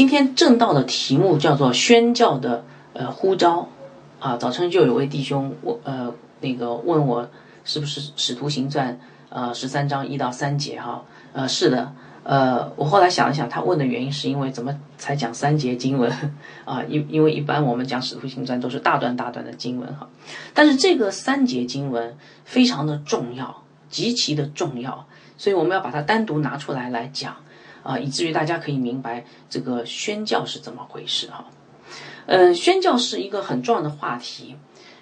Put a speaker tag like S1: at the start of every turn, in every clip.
S1: 今天正道的题目叫做宣教的呃呼召啊。早晨就有位弟兄问呃那个问我是不是使徒行传呃十三章一到三节哈呃是的呃我后来想一想，他问的原因是因为怎么才讲三节经文啊？因因为一般我们讲使徒行传都是大段大段的经文哈，但是这个三节经文非常的重要，极其的重要，所以我们要把它单独拿出来来讲。啊，以至于大家可以明白这个宣教是怎么回事哈。呃，宣教是一个很重要的话题。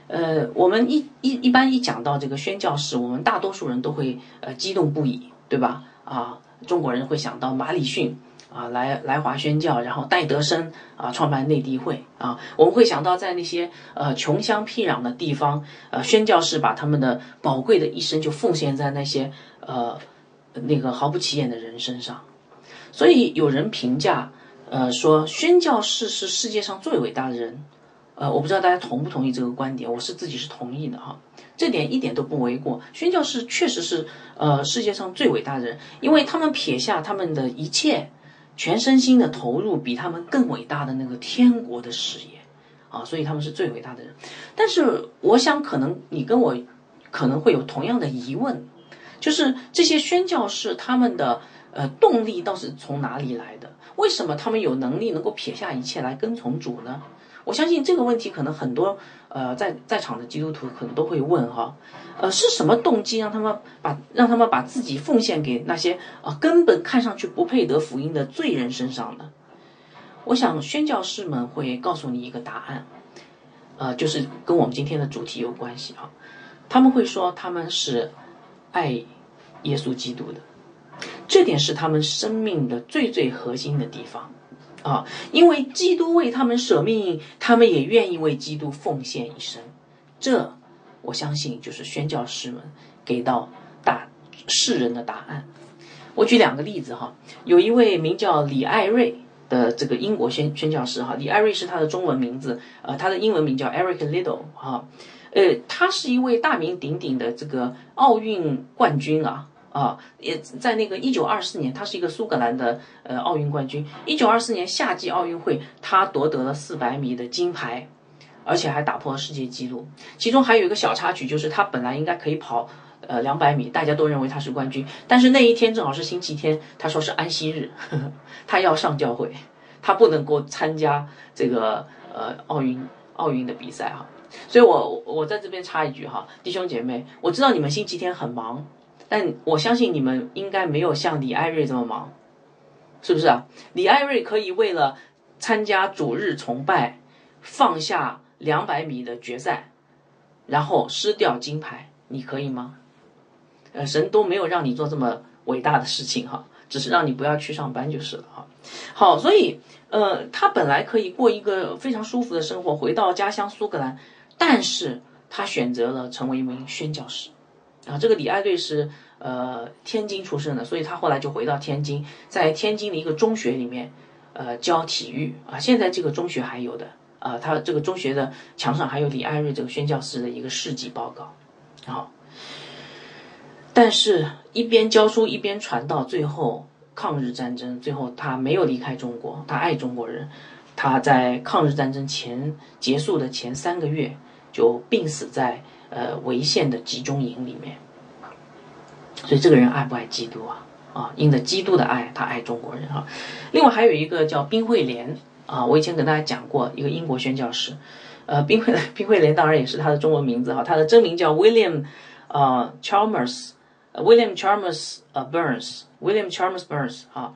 S1: 呃，我们一一一般一讲到这个宣教士，我们大多数人都会呃激动不已，对吧？啊，中国人会想到马礼逊啊，来来华宣教，然后戴德生啊，创办内地会啊，我们会想到在那些呃穷乡僻壤的地方，呃，宣教士把他们的宝贵的一生就奉献在那些呃那个毫不起眼的人身上。所以有人评价，呃，说宣教士是世界上最伟大的人，呃，我不知道大家同不同意这个观点，我是自己是同意的哈，这点一点都不为过。宣教士确实是呃世界上最伟大的人，因为他们撇下他们的一切，全身心的投入比他们更伟大的那个天国的事业，啊，所以他们是最伟大的人。但是我想，可能你跟我可能会有同样的疑问，就是这些宣教士他们的。呃，动力倒是从哪里来的？为什么他们有能力能够撇下一切来跟从主呢？我相信这个问题可能很多呃在在场的基督徒可能都会问哈，呃，是什么动机让他们把让他们把自己奉献给那些啊根本看上去不配得福音的罪人身上呢？我想宣教士们会告诉你一个答案，呃，就是跟我们今天的主题有关系啊。他们会说他们是爱耶稣基督的。这点是他们生命的最最核心的地方，啊，因为基督为他们舍命，他们也愿意为基督奉献一生。这，我相信就是宣教师们给到大世人的答案。我举两个例子哈，有一位名叫李艾瑞的这个英国宣宣教师哈，李艾瑞是他的中文名字，呃，他的英文名叫 Eric Little 哈，呃，他是一位大名鼎鼎的这个奥运冠军啊。啊，也在那个一九二四年，他是一个苏格兰的呃奥运冠军。一九二四年夏季奥运会，他夺得了四百米的金牌，而且还打破了世界纪录。其中还有一个小插曲，就是他本来应该可以跑呃两百米，大家都认为他是冠军。但是那一天正好是星期天，他说是安息日，呵 呵他要上教会，他不能够参加这个呃奥运奥运的比赛哈。所以我我在这边插一句哈，弟兄姐妹，我知道你们星期天很忙。但我相信你们应该没有像李艾瑞这么忙，是不是啊？李艾瑞可以为了参加主日崇拜，放下两百米的决赛，然后失掉金牌，你可以吗？呃，神都没有让你做这么伟大的事情哈，只是让你不要去上班就是了哈。好，所以呃，他本来可以过一个非常舒服的生活，回到家乡苏格兰，但是他选择了成为一名宣教师。啊，这个李爱瑞是呃天津出生的，所以他后来就回到天津，在天津的一个中学里面，呃教体育啊。现在这个中学还有的啊，他这个中学的墙上还有李爱瑞这个宣教师的一个事迹报告。好，但是一边教书一边传道，最后抗日战争，最后他没有离开中国，他爱中国人，他在抗日战争前结束的前三个月就病死在。呃，潍县的集中营里面，所以这个人爱不爱基督啊？啊，因着基督的爱，他爱中国人啊。另外还有一个叫冰惠莲啊，我以前跟大家讲过一个英国宣教师，呃，冰惠 冰惠莲当然也是他的中文名字哈，他的真名叫 William 呃 Chalmers，William Chalmers 呃 Burns，William Chalmers Burns 啊，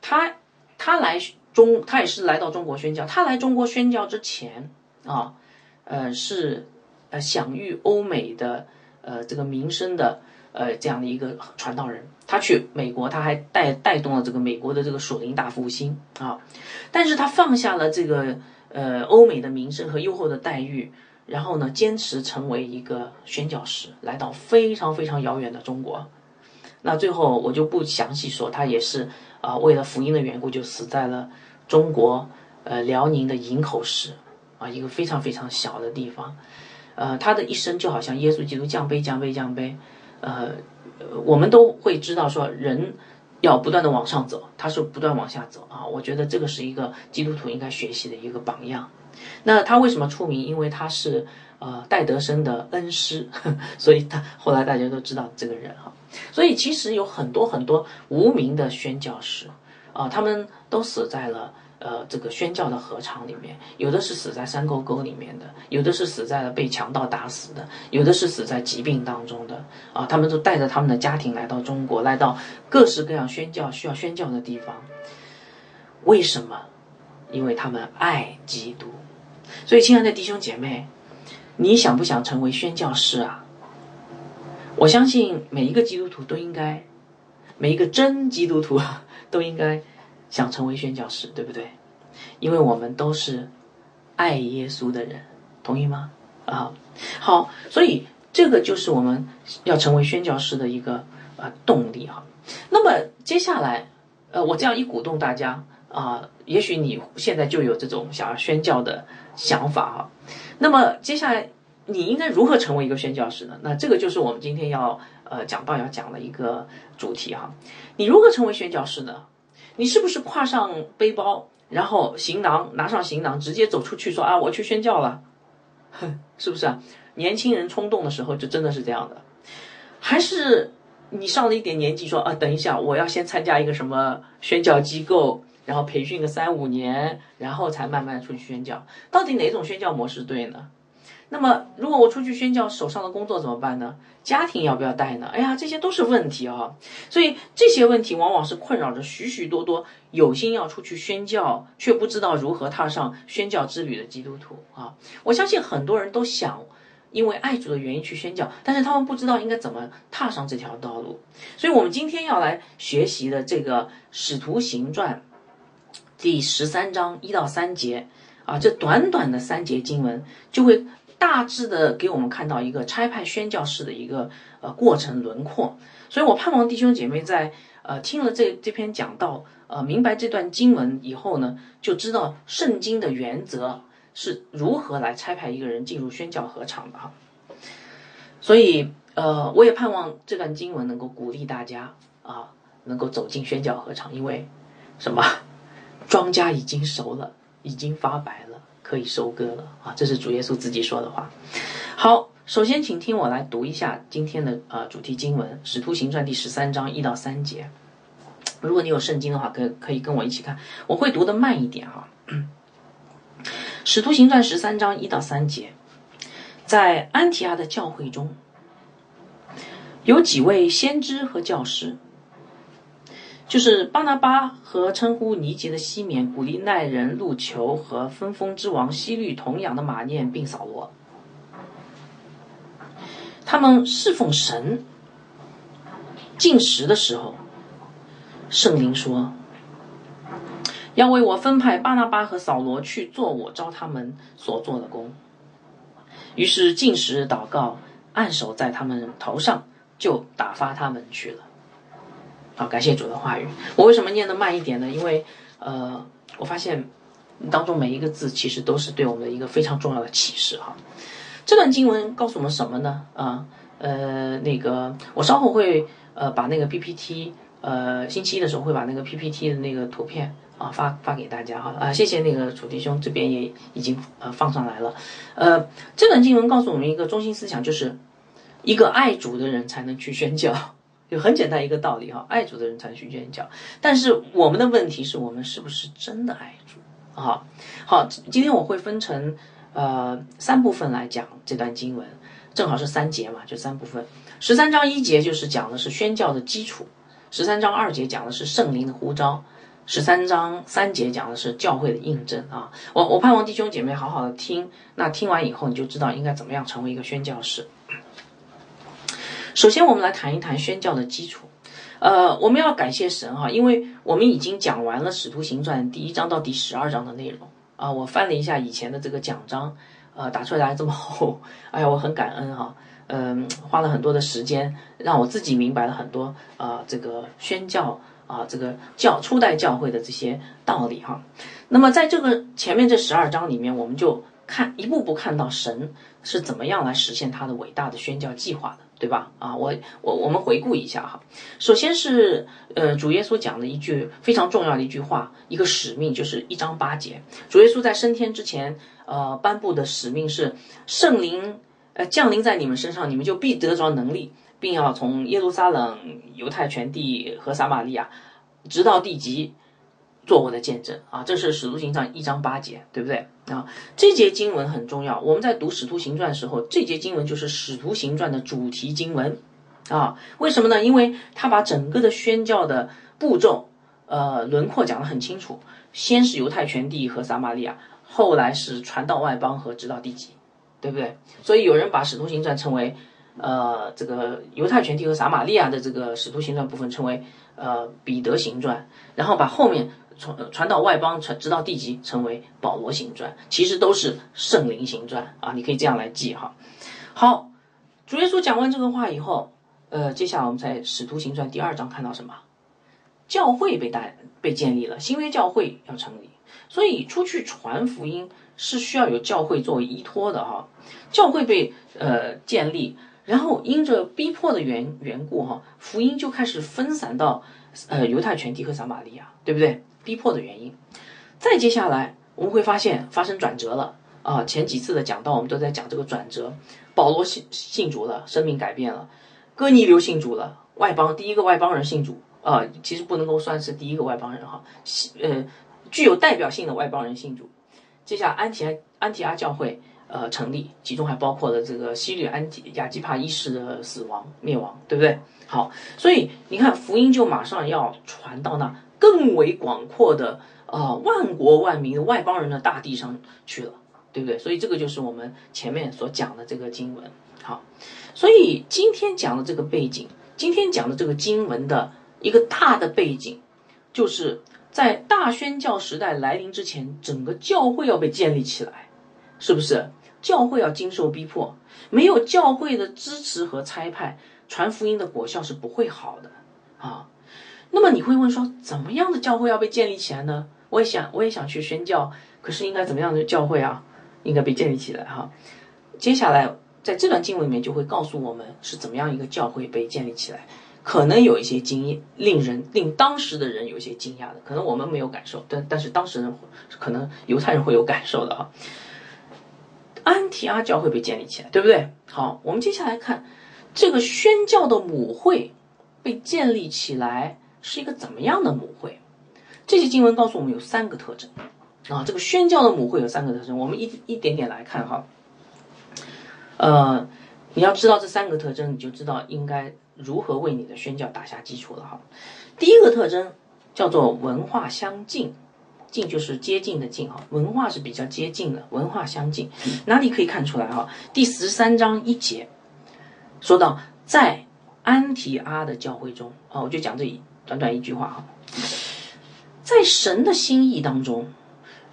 S1: 他他来中，他也是来到中国宣教。他来中国宣教之前啊，呃是。享誉欧美的呃这个名声的呃这样的一个传道人，他去美国，他还带带动了这个美国的这个属灵大复兴啊。但是他放下了这个呃欧美的名声和优厚的待遇，然后呢，坚持成为一个宣教士，来到非常非常遥远的中国。那最后我就不详细说，他也是啊为了福音的缘故，就死在了中国呃辽宁的营口市啊一个非常非常小的地方。呃，他的一生就好像耶稣基督降杯、降杯、降杯。呃，我们都会知道说，人要不断的往上走，他是不断往下走啊。我觉得这个是一个基督徒应该学习的一个榜样。那他为什么出名？因为他是呃戴德生的恩师，所以他后来大家都知道这个人哈。所以其实有很多很多无名的宣教士啊，他们都死在了。呃，这个宣教的合场里面，有的是死在山沟沟里面的，有的是死在了被强盗打死的，有的是死在疾病当中的啊。他们都带着他们的家庭来到中国，来到各式各样宣教需要宣教的地方。为什么？因为他们爱基督。所以，亲爱的弟兄姐妹，你想不想成为宣教师啊？我相信每一个基督徒都应该，每一个真基督徒都应该。想成为宣教师，对不对？因为我们都是爱耶稣的人，同意吗？啊，好，所以这个就是我们要成为宣教师的一个啊动力哈。那么接下来，呃，我这样一鼓动大家啊，也许你现在就有这种想要宣教的想法哈。那么接下来你应该如何成为一个宣教师呢？那这个就是我们今天要呃讲到要讲的一个主题哈。你如何成为宣教师呢？你是不是挎上背包，然后行囊拿上行囊，直接走出去说啊，我去宣教了，哼 是不是啊？年轻人冲动的时候就真的是这样的，还是你上了一点年纪说啊，等一下，我要先参加一个什么宣教机构，然后培训个三五年，然后才慢慢出去宣教，到底哪种宣教模式对呢？那么，如果我出去宣教，手上的工作怎么办呢？家庭要不要带呢？哎呀，这些都是问题啊！所以这些问题往往是困扰着许许多多有心要出去宣教却不知道如何踏上宣教之旅的基督徒啊！我相信很多人都想因为爱主的原因去宣教，但是他们不知道应该怎么踏上这条道路。所以我们今天要来学习的这个《使徒行传》第十三章一到三节啊，这短短的三节经文就会。大致的给我们看到一个差派宣教士的一个呃过程轮廓，所以我盼望弟兄姐妹在呃听了这这篇讲道，呃明白这段经文以后呢，就知道圣经的原则是如何来差派一个人进入宣教合场的哈。所以呃我也盼望这段经文能够鼓励大家啊，能够走进宣教合场，因为什么？庄稼已经熟了，已经发白了。可以收割了啊！这是主耶稣自己说的话。好，首先请听我来读一下今天的呃主题经文《使徒行传》第十三章一到三节。如果你有圣经的话，可可以跟我一起看。我会读的慢一点哈。《使徒行传》十三章一到三节，在安提阿的教会中，有几位先知和教师。就是巴拿巴和称呼尼杰的西缅、古利奈人路求和分封之王西律同养的马念并扫罗，他们侍奉神。进食的时候，圣灵说：“要为我分派巴拿巴和扫罗去做我招他们所做的工。”于是进食祷告，按手在他们头上，就打发他们去了。好，感谢主的话语。我为什么念的慢一点呢？因为，呃，我发现当中每一个字其实都是对我们的一个非常重要的启示哈。这段经文告诉我们什么呢？啊，呃，那个我稍后会呃把那个 PPT，呃，星期一的时候会把那个 PPT 的那个图片啊发发给大家哈。啊，谢谢那个楚迪兄这边也已经呃放上来了。呃，这段经文告诉我们一个中心思想，就是一个爱主的人才能去宣教。就很简单一个道理哈，爱主的人才去宣教。但是我们的问题是我们是不是真的爱主啊？好，今天我会分成呃三部分来讲这段经文，正好是三节嘛，就三部分。十三章一节就是讲的是宣教的基础，十三章二节讲的是圣灵的呼召，十三章三节讲的是教会的印证啊。我我盼望弟兄姐妹好好的听，那听完以后你就知道应该怎么样成为一个宣教士。首先，我们来谈一谈宣教的基础。呃，我们要感谢神哈，因为我们已经讲完了《使徒行传》第一章到第十二章的内容啊。我翻了一下以前的这个讲章，呃，打出来这么厚，哎呀，我很感恩哈。嗯，花了很多的时间，让我自己明白了很多啊，这个宣教啊，这个教初代教会的这些道理哈。那么，在这个前面这十二章里面，我们就看一步步看到神是怎么样来实现他的伟大的宣教计划的，对吧？啊，我我我们回顾一下哈，首先是呃主耶稣讲的一句非常重要的一句话，一个使命，就是一章八节，主耶稣在升天之前，呃颁布的使命是圣灵呃降临在你们身上，你们就必得着能力，并要从耶路撒冷、犹太全地和撒玛利亚，直到地极。做我的见证啊，这是使徒行传一章八节，对不对啊？这节经文很重要。我们在读使徒行传的时候，这节经文就是使徒行传的主题经文啊。为什么呢？因为他把整个的宣教的步骤，呃，轮廓讲得很清楚。先是犹太全地和撒玛利亚，后来是传到外邦和直到地极，对不对？所以有人把使徒行传称为，呃，这个犹太全地和撒玛利亚的这个使徒行传部分称为呃彼得行传，然后把后面。传传到外邦，传直到地极，成为保罗行传，其实都是圣灵行传啊！你可以这样来记哈。好，主耶稣讲完这个话以后，呃，接下来我们在使徒行传第二章看到什么？教会被带被建立了，新约教会要成立，所以出去传福音是需要有教会作为依托的哈。教会被呃建立，然后因着逼迫的缘缘故哈，福音就开始分散到呃犹太全体和撒玛利亚，对不对？逼迫的原因，再接下来我们会发现发生转折了啊！前几次的讲到，我们都在讲这个转折。保罗信信主了，生命改变了；哥尼流信主了，外邦第一个外邦人信主啊，其实不能够算是第一个外邦人哈，呃，具有代表性的外邦人信主。接下来安提安提阿教会呃成立，其中还包括了这个西律安提亚基帕一世的死亡灭亡，对不对？好，所以你看福音就马上要传到那。更为广阔的啊，万国万民的外邦人的大地上去了，对不对？所以这个就是我们前面所讲的这个经文。好，所以今天讲的这个背景，今天讲的这个经文的一个大的背景，就是在大宣教时代来临之前，整个教会要被建立起来，是不是？教会要经受逼迫，没有教会的支持和差派，传福音的果效是不会好的啊。那么你会问说，怎么样的教会要被建立起来呢？我也想，我也想去宣教，可是应该怎么样的教会啊，应该被建立起来哈？接下来在这段经文里面就会告诉我们是怎么样一个教会被建立起来，可能有一些经验，令人令当时的人有一些惊讶的，可能我们没有感受，但但是当时人可能犹太人会有感受的哈。安提阿教会被建立起来，对不对？好，我们接下来看这个宣教的母会被建立起来。是一个怎么样的母会？这些经文告诉我们有三个特征啊。这个宣教的母会有三个特征，我们一一点点来看哈。呃，你要知道这三个特征，你就知道应该如何为你的宣教打下基础了哈。第一个特征叫做文化相近，近就是接近的近哈，文化是比较接近的，文化相近。哪里可以看出来哈？第十三章一节说到，在安提阿的教会中啊，我就讲这一。短短一句话哈，在神的心意当中，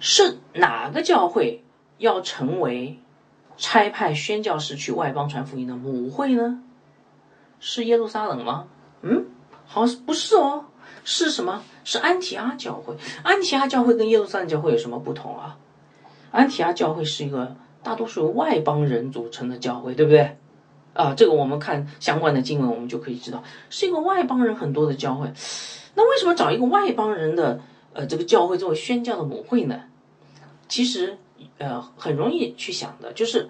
S1: 是哪个教会要成为差派宣教士去外邦传福音的母会呢？是耶路撒冷吗？嗯，好像不是哦，是什么？是安提阿教会。安提阿教会跟耶路撒冷教会有什么不同啊？安提阿教会是一个大多数由外邦人组成的教会，对不对？啊，这个我们看相关的经文，我们就可以知道是一个外邦人很多的教会。那为什么找一个外邦人的呃这个教会作为宣教的母会呢？其实呃很容易去想的，就是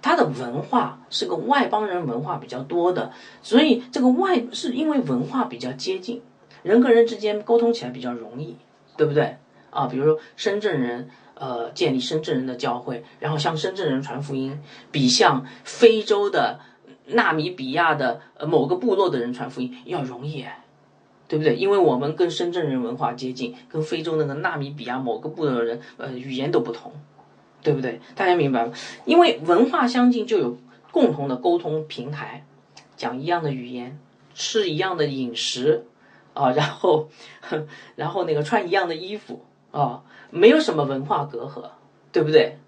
S1: 他的文化是个外邦人文化比较多的，所以这个外是因为文化比较接近，人跟人之间沟通起来比较容易，对不对？啊，比如说深圳人。呃，建立深圳人的教会，然后向深圳人传福音，比向非洲的纳米比亚的呃某个部落的人传福音要容易，对不对？因为我们跟深圳人文化接近，跟非洲那个纳米比亚某个部落的人呃语言都不同，对不对？大家明白吗？因为文化相近，就有共同的沟通平台，讲一样的语言，吃一样的饮食啊，然后 然后那个穿一样的衣服啊。没有什么文化隔阂，对不对？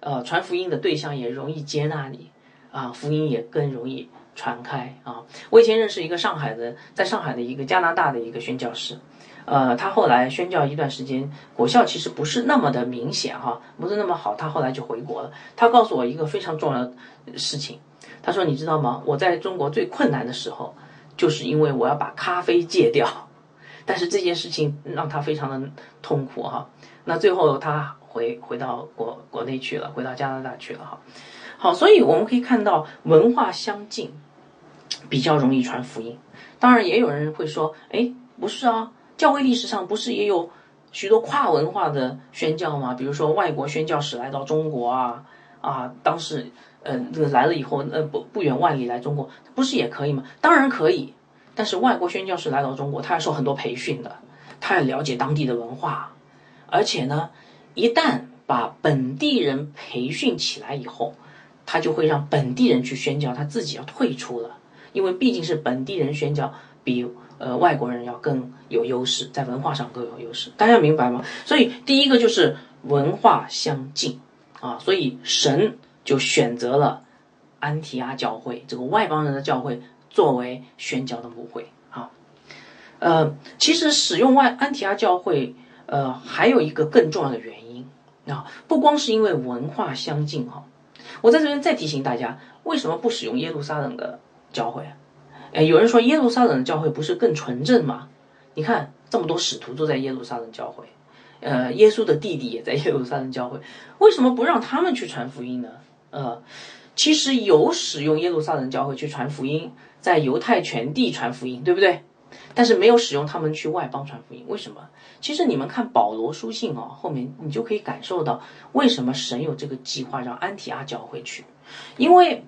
S1: 呃，传福音的对象也容易接纳你，啊，福音也更容易传开啊。我以前认识一个上海的，在上海的一个加拿大的一个宣教师，呃，他后来宣教一段时间，果效其实不是那么的明显哈，不是那么好。他后来就回国了。他告诉我一个非常重要的事情，他说：“你知道吗？我在中国最困难的时候，就是因为我要把咖啡戒掉。但是这件事情让他非常的痛苦哈。那最后他回回到国国内去了，回到加拿大去了哈。好，所以我们可以看到文化相近，比较容易传福音。当然，也有人会说：，哎，不是啊。”教会历史上不是也有许多跨文化的宣教吗？比如说外国宣教士来到中国啊啊，当时呃这个来了以后，呃不不远万里来中国，不是也可以吗？当然可以，但是外国宣教士来到中国，他要受很多培训的，他要了解当地的文化，而且呢，一旦把本地人培训起来以后，他就会让本地人去宣教，他自己要退出了，因为毕竟是本地人宣教比。呃，外国人要更有优势，在文化上更有优势，大家明白吗？所以第一个就是文化相近啊，所以神就选择了安提阿教会这个外邦人的教会作为宣教的母会啊。呃，其实使用外安提阿教会，呃，还有一个更重要的原因啊，不光是因为文化相近哈，我在这边再提醒大家，为什么不使用耶路撒冷的教会？哎，有人说耶路撒冷的教会不是更纯正吗？你看这么多使徒都在耶路撒冷教会，呃，耶稣的弟弟也在耶路撒冷教会，为什么不让他们去传福音呢？呃，其实有使用耶路撒冷教会去传福音，在犹太全地传福音，对不对？但是没有使用他们去外邦传福音，为什么？其实你们看保罗书信哦，后面你就可以感受到为什么神有这个计划让安提阿教会去，因为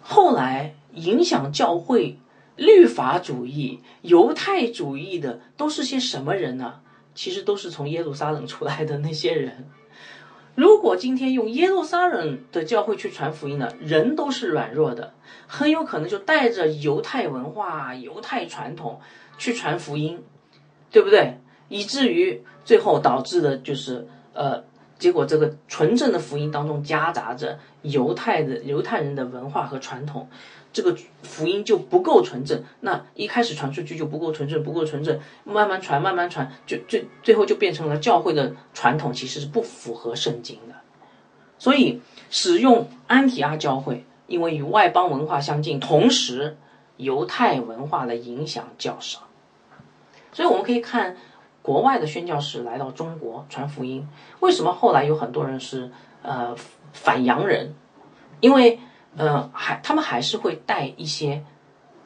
S1: 后来。影响教会律法主义、犹太主义的都是些什么人呢？其实都是从耶路撒冷出来的那些人。如果今天用耶路撒冷的教会去传福音呢，人都是软弱的，很有可能就带着犹太文化、犹太传统去传福音，对不对？以至于最后导致的就是呃。结果，这个纯正的福音当中夹杂着犹太的犹太人的文化和传统，这个福音就不够纯正。那一开始传出去就不够纯正，不够纯正，慢慢传，慢慢传，就最最后就变成了教会的传统其实是不符合圣经的。所以，使用安提阿教会，因为与外邦文化相近，同时犹太文化的影响较少，所以我们可以看。国外的宣教士来到中国传福音，为什么后来有很多人是呃反洋人？因为呃还他们还是会带一些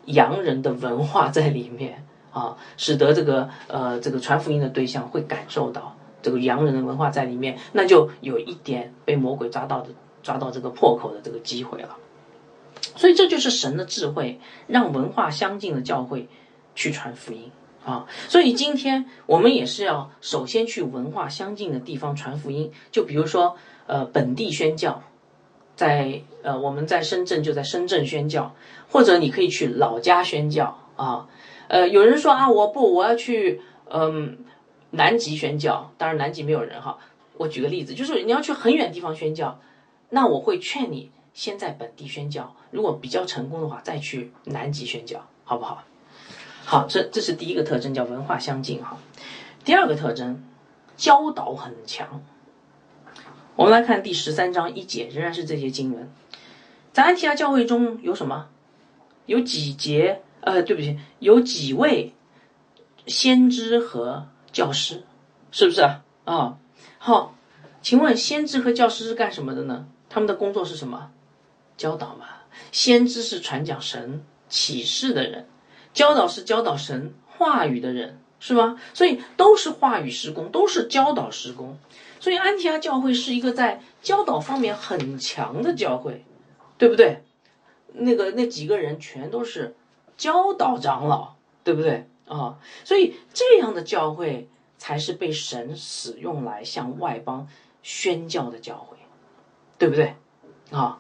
S1: 洋人的文化在里面啊，使得这个呃这个传福音的对象会感受到这个洋人的文化在里面，那就有一点被魔鬼抓到的抓到这个破口的这个机会了。所以这就是神的智慧，让文化相近的教会去传福音。啊，所以今天我们也是要首先去文化相近的地方传福音。就比如说，呃，本地宣教，在呃我们在深圳就在深圳宣教，或者你可以去老家宣教啊。呃，有人说啊，我不，我要去嗯南极宣教。当然南极没有人哈。我举个例子，就是你要去很远地方宣教，那我会劝你先在本地宣教，如果比较成功的话，再去南极宣教，好不好？好，这这是第一个特征，叫文化相近哈。第二个特征，教导很强。我们来看第十三章一节，仍然是这些经文。在安提阿教会中有什么？有几节？呃，对不起，有几位先知和教师，是不是啊？啊，好，请问先知和教师是干什么的呢？他们的工作是什么？教导嘛。先知是传讲神启示的人。教导是教导神话语的人，是吧？所以都是话语施工，都是教导施工。所以安提阿教会是一个在教导方面很强的教会，对不对？那个那几个人全都是教导长老，对不对啊？所以这样的教会才是被神使用来向外邦宣教的教会，对不对啊？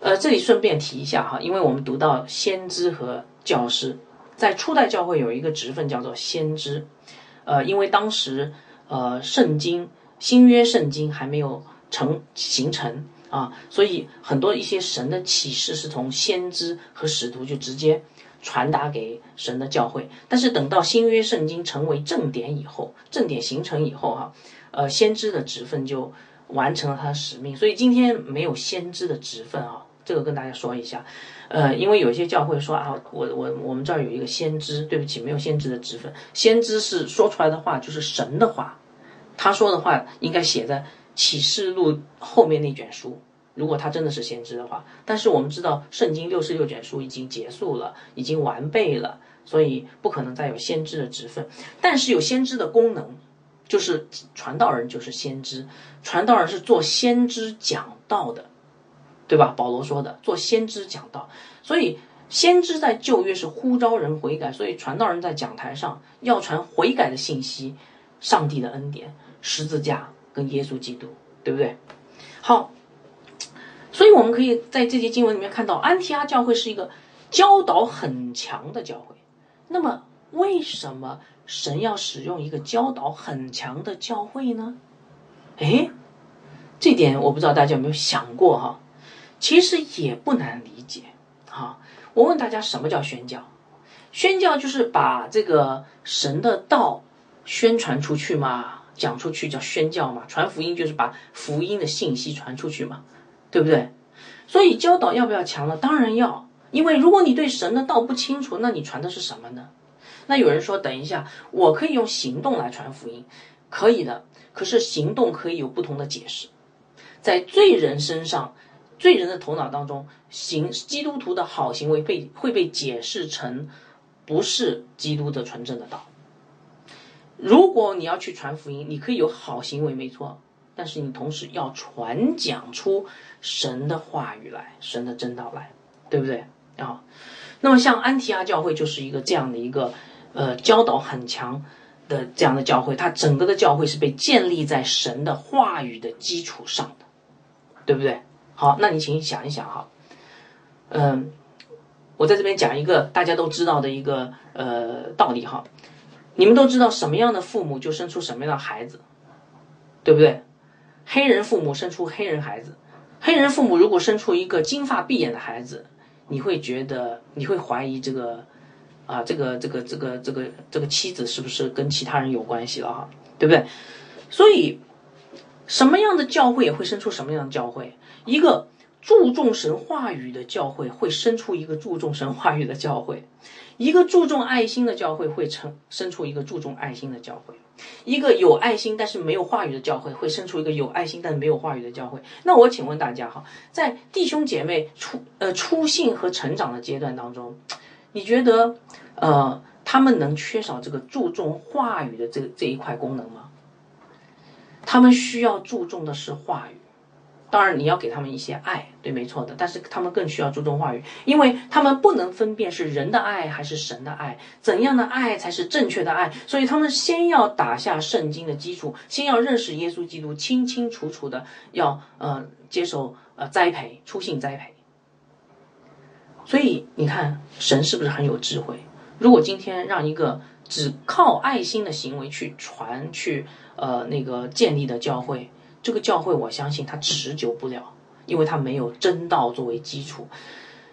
S1: 呃，这里顺便提一下哈，因为我们读到先知和教师。在初代教会有一个职分叫做先知，呃，因为当时呃圣经新约圣经还没有成形成啊，所以很多一些神的启示是从先知和使徒就直接传达给神的教会。但是等到新约圣经成为正典以后，正典形成以后哈，呃，先知的职分就完成了他的使命。所以今天没有先知的职分啊，这个跟大家说一下。呃，因为有些教会说啊，我我我们这儿有一个先知，对不起，没有先知的职分。先知是说出来的话就是神的话，他说的话应该写在启示录后面那卷书。如果他真的是先知的话，但是我们知道圣经六十六卷书已经结束了，已经完备了，所以不可能再有先知的职分。但是有先知的功能，就是传道人就是先知，传道人是做先知讲道的。对吧？保罗说的，做先知讲道，所以先知在旧约是呼召人悔改，所以传道人在讲台上要传悔改的信息，上帝的恩典、十字架跟耶稣基督，对不对？好，所以我们可以在这些经文里面看到，安提阿教会是一个教导很强的教会。那么，为什么神要使用一个教导很强的教会呢？哎，这点我不知道大家有没有想过哈？其实也不难理解，哈。我问大家，什么叫宣教？宣教就是把这个神的道宣传出去嘛，讲出去叫宣教嘛。传福音就是把福音的信息传出去嘛，对不对？所以教导要不要强呢？当然要，因为如果你对神的道不清楚，那你传的是什么呢？那有人说，等一下，我可以用行动来传福音，可以的。可是行动可以有不同的解释，在罪人身上。罪人的头脑当中，行基督徒的好行为被会被解释成不是基督的纯正的道。如果你要去传福音，你可以有好行为没错，但是你同时要传讲出神的话语来，神的真道来，对不对啊？那么像安提阿教会就是一个这样的一个呃教导很强的这样的教会，它整个的教会是被建立在神的话语的基础上的，对不对？好，那你请想一想哈，嗯，我在这边讲一个大家都知道的一个呃道理哈，你们都知道什么样的父母就生出什么样的孩子，对不对？黑人父母生出黑人孩子，黑人父母如果生出一个金发碧眼的孩子，你会觉得你会怀疑这个啊这个这个这个这个这个妻子是不是跟其他人有关系了哈，对不对？所以什么样的教会也会生出什么样的教会。一个注重神话语的教会会生出一个注重神话语的教会，一个注重爱心的教会会成生出一个注重爱心的教会，一个有爱心但是没有话语的教会会生出一个有爱心但是没有话语的教会。那我请问大家哈，在弟兄姐妹出呃出信和成长的阶段当中，你觉得呃他们能缺少这个注重话语的这这一块功能吗？他们需要注重的是话语。当然，你要给他们一些爱，对，没错的。但是他们更需要注重话语，因为他们不能分辨是人的爱还是神的爱，怎样的爱才是正确的爱。所以他们先要打下圣经的基础，先要认识耶稣基督，清清楚楚的要呃接受呃栽培，出信栽培。所以你看，神是不是很有智慧？如果今天让一个只靠爱心的行为去传去呃那个建立的教会。这个教会，我相信它持久不了，因为它没有真道作为基础。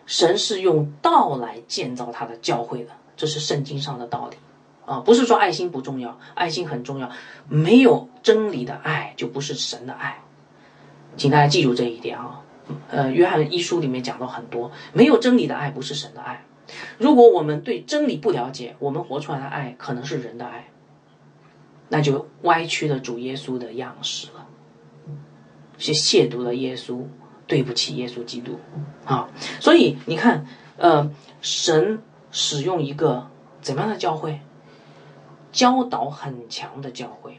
S1: 神是用道来建造他的教会的，这是圣经上的道理啊！不是说爱心不重要，爱心很重要。没有真理的爱，就不是神的爱，请大家记住这一点啊！呃，约翰一书里面讲到很多，没有真理的爱不是神的爱。如果我们对真理不了解，我们活出来的爱可能是人的爱，那就歪曲了主耶稣的样式了。是亵渎了耶稣，对不起耶稣基督，啊！所以你看，呃，神使用一个怎么样的教会？教导很强的教会，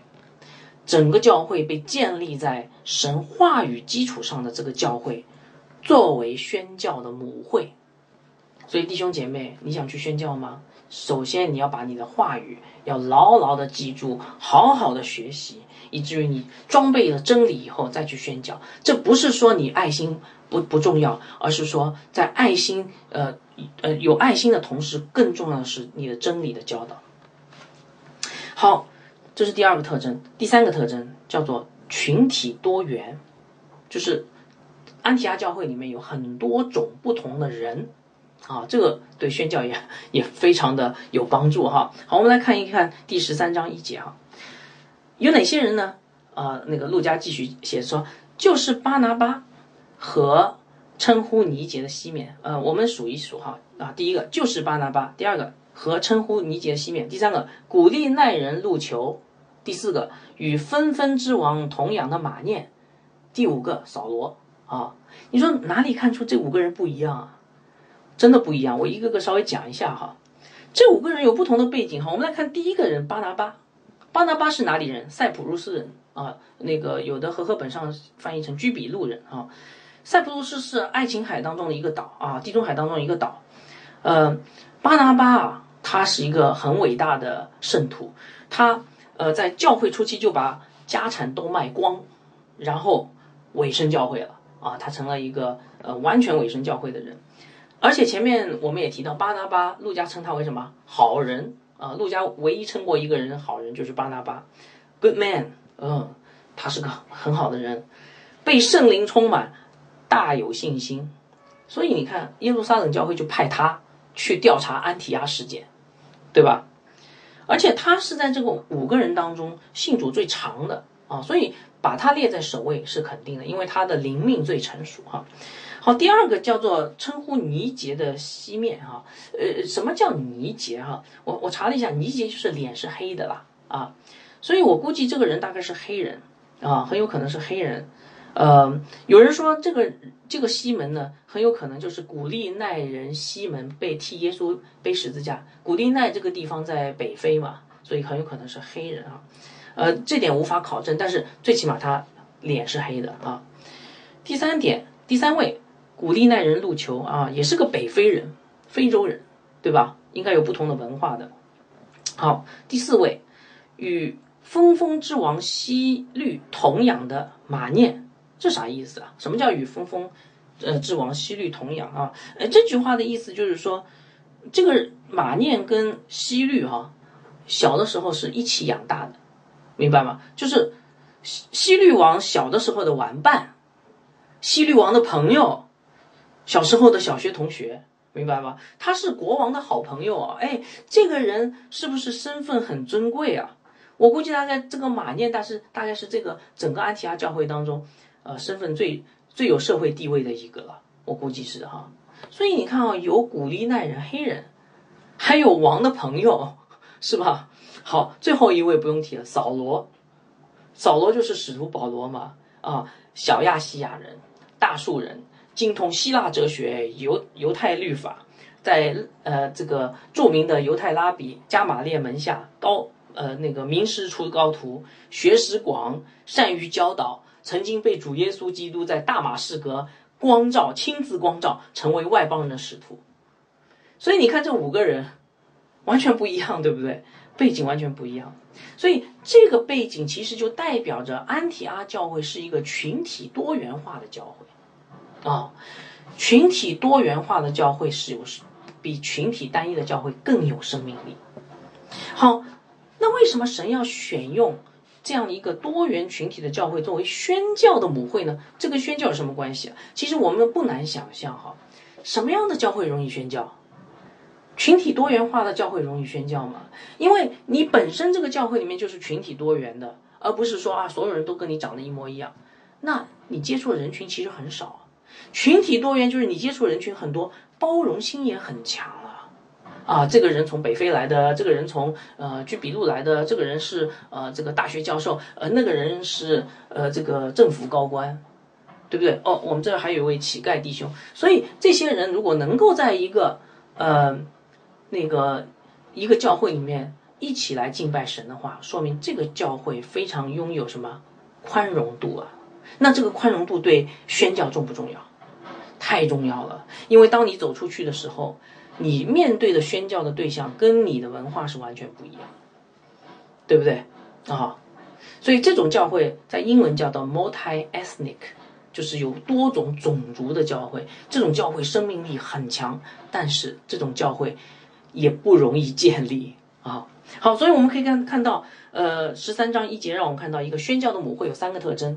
S1: 整个教会被建立在神话语基础上的这个教会，作为宣教的母会。所以弟兄姐妹，你想去宣教吗？首先你要把你的话语要牢牢的记住，好好的学习。以至于你装备了真理以后再去宣教，这不是说你爱心不不重要，而是说在爱心呃呃有爱心的同时，更重要的是你的真理的教导。好，这是第二个特征，第三个特征叫做群体多元，就是安提阿教会里面有很多种不同的人，啊，这个对宣教也也非常的有帮助哈。好，我们来看一看第十三章一节哈，有哪些人呢？啊，那个路加继续写说，就是巴拿巴和称呼尼杰的西面。呃，我们数一数哈啊，第一个就是巴拿巴，第二个和称呼尼杰的西面，第三个鼓励耐人路球，第四个与纷纷之王同养的马念，第五个扫罗啊。你说哪里看出这五个人不一样啊？真的不一样。我一个个稍微讲一下哈。这五个人有不同的背景哈。我们来看第一个人巴拿巴，巴拿巴是哪里人？塞浦路斯人。啊，那个有的和合本上翻译成居比路人啊，塞浦路斯是爱琴海当中的一个岛啊，地中海当中一个岛。呃，巴拿巴啊，他是一个很伟大的圣徒，他呃在教会初期就把家产都卖光，然后委身教会了啊，他成了一个呃完全委身教会的人。而且前面我们也提到巴拿巴，路加称他为什么好人啊？路加唯一称过一个人好人就是巴拿巴，good man。嗯，他是个很好的人，被圣灵充满，大有信心。所以你看，耶路撒冷教会就派他去调查安提阿事件，对吧？而且他是在这个五个人当中信主最长的啊，所以把他列在首位是肯定的，因为他的灵命最成熟哈。好，第二个叫做称呼尼杰的西面哈，呃，什么叫尼杰哈？我我查了一下，尼杰就是脸是黑的啦啊。所以我估计这个人大概是黑人啊，很有可能是黑人。呃，有人说这个这个西门呢，很有可能就是古利奈人西门被替耶稣背十字架。古利奈这个地方在北非嘛，所以很有可能是黑人啊。呃，这点无法考证，但是最起码他脸是黑的啊。第三点，第三位古利奈人路球啊，也是个北非人，非洲人，对吧？应该有不同的文化的。好，第四位与。峰峰之王西律同养的马念，这啥意思啊？什么叫与峰峰，呃之王西律同养啊？呃，这句话的意思就是说，这个马念跟西律哈，小的时候是一起养大的，明白吗？就是西西律王小的时候的玩伴，西律王的朋友，小时候的小学同学，明白吗？他是国王的好朋友啊！哎，这个人是不是身份很尊贵啊？我估计大概这个马念，大是大概是这个整个安提阿教会当中，呃，身份最最有社会地位的一个了。我估计是哈。所以你看啊，有古利奈人黑人，还有王的朋友，是吧？好，最后一位不用提了，扫罗。扫罗就是使徒保罗嘛，啊，小亚细亚人，大树人，精通希腊哲学、犹犹太律法，在呃这个著名的犹太拉比加马列门下高。呃，那个名师出高徒，学识广，善于教导，曾经被主耶稣基督在大马士革光照，亲自光照，成为外邦人的使徒。所以你看，这五个人完全不一样，对不对？背景完全不一样。所以这个背景其实就代表着安提阿教会是一个群体多元化的教会啊，群体多元化的教会是有比群体单一的教会更有生命力。好。那为什么神要选用这样一个多元群体的教会作为宣教的母会呢？这跟宣教有什么关系？其实我们不难想象哈，什么样的教会容易宣教？群体多元化的教会容易宣教吗？因为你本身这个教会里面就是群体多元的，而不是说啊所有人都跟你长得一模一样，那你接触的人群其实很少。群体多元就是你接触人群很多，包容心也很强。啊，这个人从北非来的，这个人从呃居比路来的，这个人是呃这个大学教授，呃那个人是呃这个政府高官，对不对？哦，我们这儿还有一位乞丐弟兄，所以这些人如果能够在一个呃那个一个教会里面一起来敬拜神的话，说明这个教会非常拥有什么宽容度啊？那这个宽容度对宣教重不重要？太重要了，因为当你走出去的时候。你面对的宣教的对象跟你的文化是完全不一样，对不对啊？所以这种教会在英文叫做 multi-ethnic，就是有多种种族的教会。这种教会生命力很强，但是这种教会也不容易建立啊。好，所以我们可以看看到，呃，十三章一节让我们看到一个宣教的母会有三个特征：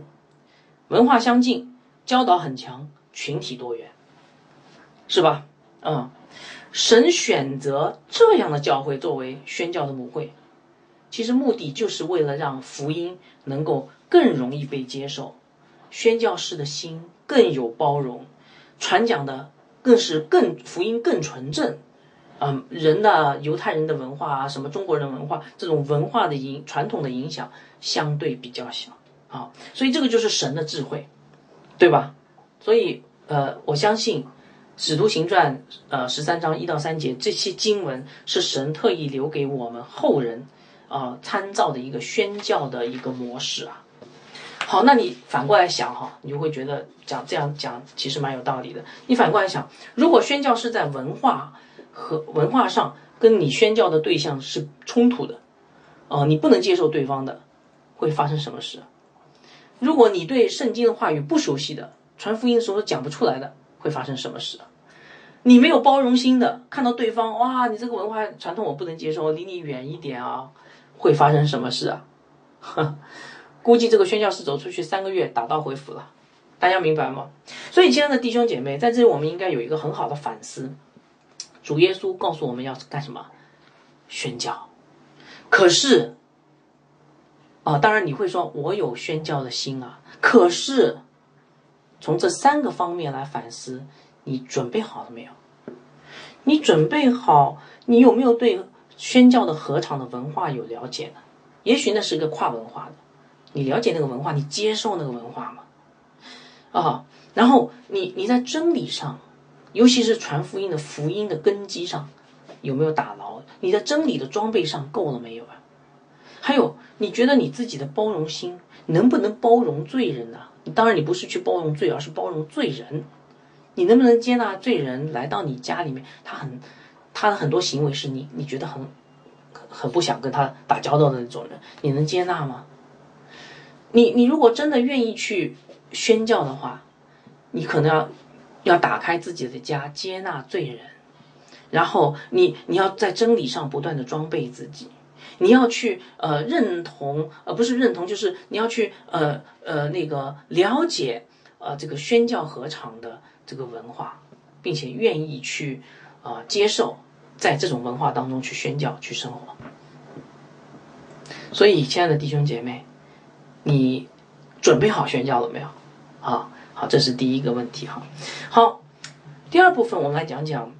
S1: 文化相近，教导很强，群体多元，是吧？嗯。神选择这样的教会作为宣教的母会，其实目的就是为了让福音能够更容易被接受，宣教士的心更有包容，传讲的更是更福音更纯正。嗯，人的犹太人的文化啊，什么中国人文化，这种文化的影传统的影响相对比较小啊，所以这个就是神的智慧，对吧？所以呃，我相信《使徒行传》呃十三章一到三节这些经文是神特意留给我们后人啊参照的一个宣教的一个模式啊。好，那你反过来想哈，你就会觉得讲这样讲其实蛮有道理的。你反过来想，如果宣教是在文化，和文化上跟你宣教的对象是冲突的，哦，你不能接受对方的，会发生什么事？如果你对圣经的话语不熟悉的，传福音的时候讲不出来的，会发生什么事？你没有包容心的，看到对方哇，你这个文化传统我不能接受，离你远一点啊，会发生什么事啊？估计这个宣教士走出去三个月，打道回府了，大家明白吗？所以，亲爱的弟兄姐妹，在这里我们应该有一个很好的反思。主耶稣告诉我们要干什么？宣教。可是，啊，当然你会说，我有宣教的心啊。可是，从这三个方面来反思，你准备好了没有？你准备好？你有没有对宣教的合场的文化有了解呢？也许那是一个跨文化的，你了解那个文化，你接受那个文化吗？啊，然后你你在真理上。尤其是传福音的福音的根基上，有没有打牢？你的真理的装备上够了没有？还有，你觉得你自己的包容心能不能包容罪人呢？当然，你不是去包容罪，而是包容罪人。你能不能接纳罪人来到你家里面？他很，他的很多行为是你你觉得很很不想跟他打交道的那种人，你能接纳吗？你你如果真的愿意去宣教的话，你可能要。要打开自己的家，接纳罪人，然后你你要在真理上不断的装备自己，你要去呃认同，呃不是认同，就是你要去呃呃那个了解呃这个宣教合场的这个文化，并且愿意去啊接受在这种文化当中去宣教去生活。所以，亲爱的弟兄姐妹，你准备好宣教了没有？啊？好，这是第一个问题哈。好，第二部分我们来讲讲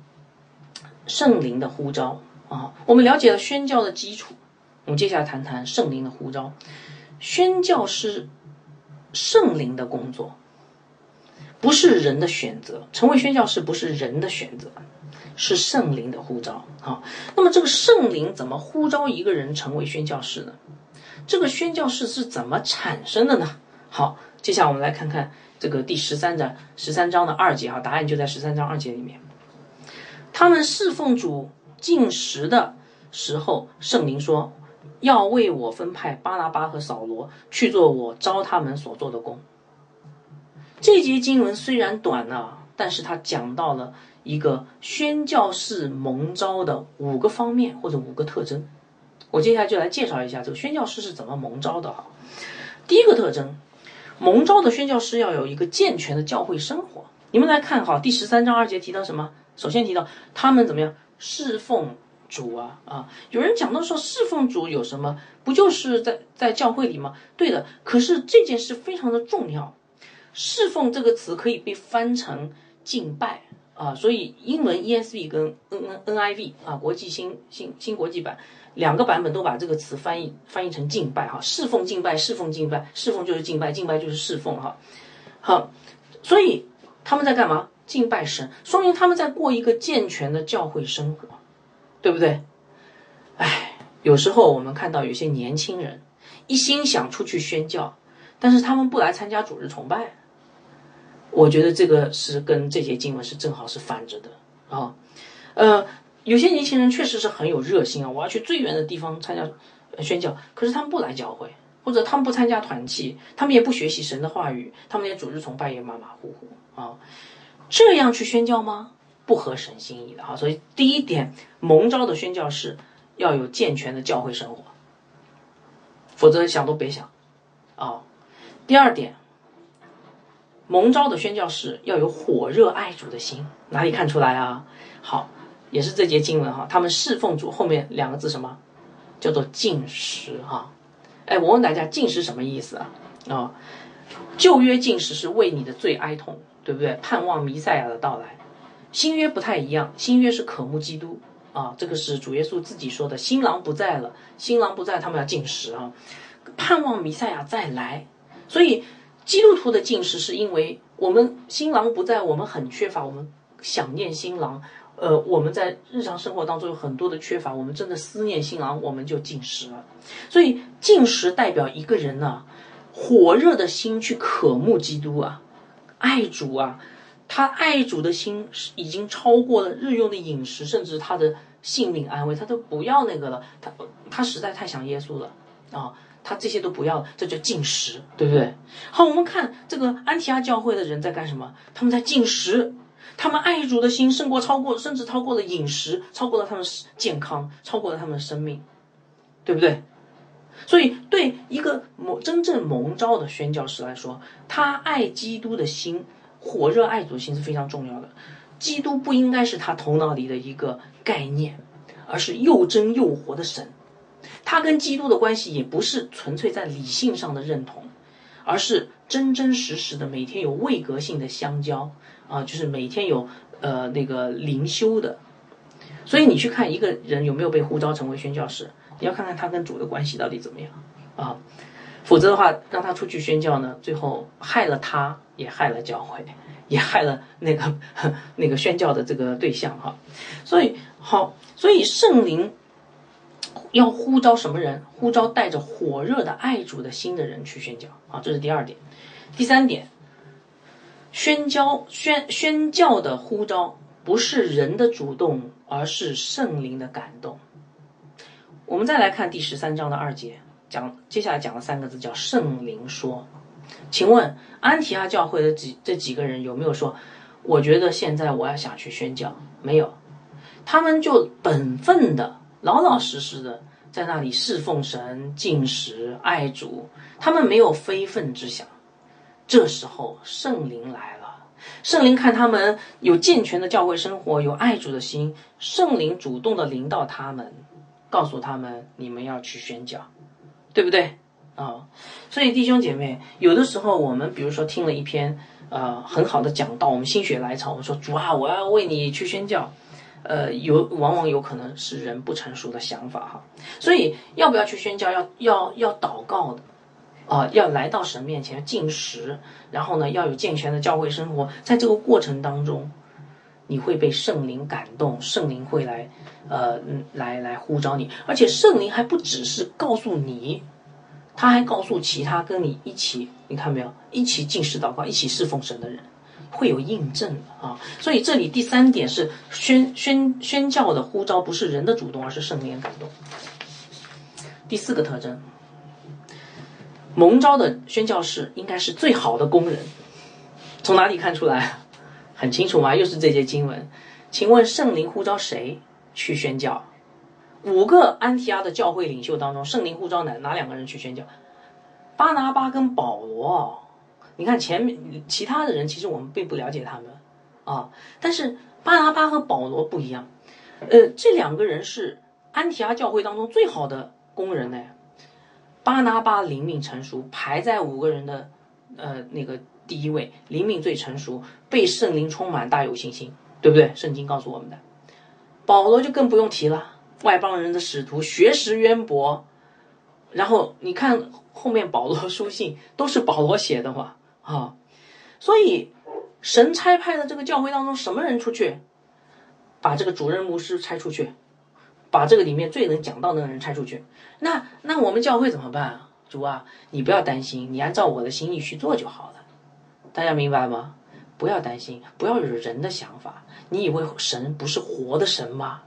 S1: 圣灵的呼召啊。我们了解了宣教的基础，我们接下来谈谈圣灵的呼召。宣教是圣灵的工作，不是人的选择。成为宣教士不是人的选择，是圣灵的呼召好。那么这个圣灵怎么呼召一个人成为宣教士呢？这个宣教士是怎么产生的呢？好，接下来我们来看看。这个第十三章十三章的二节哈，答案就在十三章二节里面。他们侍奉主进食的时候，圣灵说要为我分派巴拿巴和扫罗去做我招他们所做的工。这节经文虽然短啊，但是它讲到了一个宣教士蒙召的五个方面或者五个特征。我接下来就来介绍一下这个宣教士是怎么蒙招的哈。第一个特征。蒙招的宣教师要有一个健全的教会生活。你们来看哈，第十三章二节提到什么？首先提到他们怎么样侍奉主啊啊！有人讲到说侍奉主有什么？不就是在在教会里吗？对的。可是这件事非常的重要。侍奉这个词可以被翻成敬拜啊，所以英文 ESV 跟 N NIV 啊，国际新新新国际版。两个版本都把这个词翻译翻译成敬拜哈，侍奉敬拜，侍奉敬拜，侍奉就是敬拜，敬拜就是侍奉哈。好，所以他们在干嘛？敬拜神，说明他们在过一个健全的教会生活，对不对？哎，有时候我们看到有些年轻人一心想出去宣教，但是他们不来参加主日崇拜，我觉得这个是跟这些经文是正好是反着的啊，呃。有些年轻人确实是很有热心啊，我要去最远的地方参加宣教，可是他们不来教会，或者他们不参加团契，他们也不学习神的话语，他们连主日崇拜也马马虎虎啊，这样去宣教吗？不合神心意的哈。所以第一点，蒙召的宣教士要有健全的教会生活，否则想都别想啊。第二点，蒙召的宣教士要有火热爱主的心，哪里看出来啊？好。也是这节经文哈，他们侍奉主后面两个字什么？叫做进食哈。哎，我问大家，进食什么意思啊？啊，旧约进食是为你的罪哀痛，对不对？盼望弥赛亚的到来。新约不太一样，新约是渴慕基督啊，这个是主耶稣自己说的。新郎不在了，新郎不在，他们要进食啊，盼望弥赛亚再来。所以基督徒的进食是因为我们新郎不在，我们很缺乏，我们想念新郎。呃，我们在日常生活当中有很多的缺乏，我们真的思念新郎，我们就进食了。所以进食代表一个人呢，火热的心去渴慕基督啊，爱主啊，他爱主的心已经超过了日用的饮食，甚至他的性命安危，他都不要那个了。他他实在太想耶稣了啊，他这些都不要了，这叫进食，对不对？好，我们看这个安提阿教会的人在干什么？他们在进食。他们爱主的心胜过超过，甚至超过了饮食，超过了他们健康，超过了他们的生命，对不对？所以，对一个蒙真正蒙召的宣教士来说，他爱基督的心，火热爱主心是非常重要的。基督不应该是他头脑里的一个概念，而是又真又活的神。他跟基督的关系也不是纯粹在理性上的认同，而是真真实实的每天有位格性的相交。啊，就是每天有呃那个灵修的，所以你去看一个人有没有被呼召成为宣教士，你要看看他跟主的关系到底怎么样啊，否则的话让他出去宣教呢，最后害了他，也害了教会，也害了那个 那个宣教的这个对象哈。所以好，所以圣灵要呼召什么人？呼召带着火热的爱主的心的人去宣教啊，这是第二点，第三点。宣教宣宣教的呼召不是人的主动，而是圣灵的感动。我们再来看第十三章的二节，讲接下来讲的三个字，叫圣灵说。请问安提阿教会的几这几个人有没有说，我觉得现在我要想去宣教？没有，他们就本分的、老老实实的在那里侍奉神、进食、爱主，他们没有非分之想。这时候圣灵来了，圣灵看他们有健全的教会生活，有爱主的心，圣灵主动的领导他们，告诉他们你们要去宣教，对不对啊？所以弟兄姐妹，有的时候我们比如说听了一篇呃很好的讲道，我们心血来潮，我们说主啊，我要为你去宣教，呃，有往往有可能是人不成熟的想法哈。所以要不要去宣教，要要要祷告的。啊，要来到神面前进食，然后呢，要有健全的教会生活。在这个过程当中，你会被圣灵感动，圣灵会来，呃，来来呼召你。而且圣灵还不只是告诉你，他还告诉其他跟你一起，你看没有，一起进食祷告，一起侍奉神的人，会有印证的啊。所以这里第三点是宣宣宣教的呼召，不是人的主动，而是圣灵感动。第四个特征。蒙召的宣教士应该是最好的工人，从哪里看出来？很清楚吗？又是这些经文。请问圣灵呼召谁去宣教？五个安提阿的教会领袖当中，圣灵呼召哪哪两个人去宣教？巴拿巴跟保罗。你看前面其他的人，其实我们并不了解他们啊。但是巴拿巴和保罗不一样，呃，这两个人是安提阿教会当中最好的工人呢。巴拿巴灵命成熟，排在五个人的，呃，那个第一位，灵命最成熟，被圣灵充满，大有信心，对不对？圣经告诉我们的。保罗就更不用提了，外邦人的使徒，学识渊博。然后你看后面保罗书信都是保罗写的嘛，啊，所以神差派的这个教会当中，什么人出去，把这个主任牧师拆出去。把这个里面最能讲道那个人拆出去，那那我们教会怎么办啊？主啊，你不要担心，你按照我的心意去做就好了。大家明白吗？不要担心，不要有人的想法。你以为神不是活的神吗？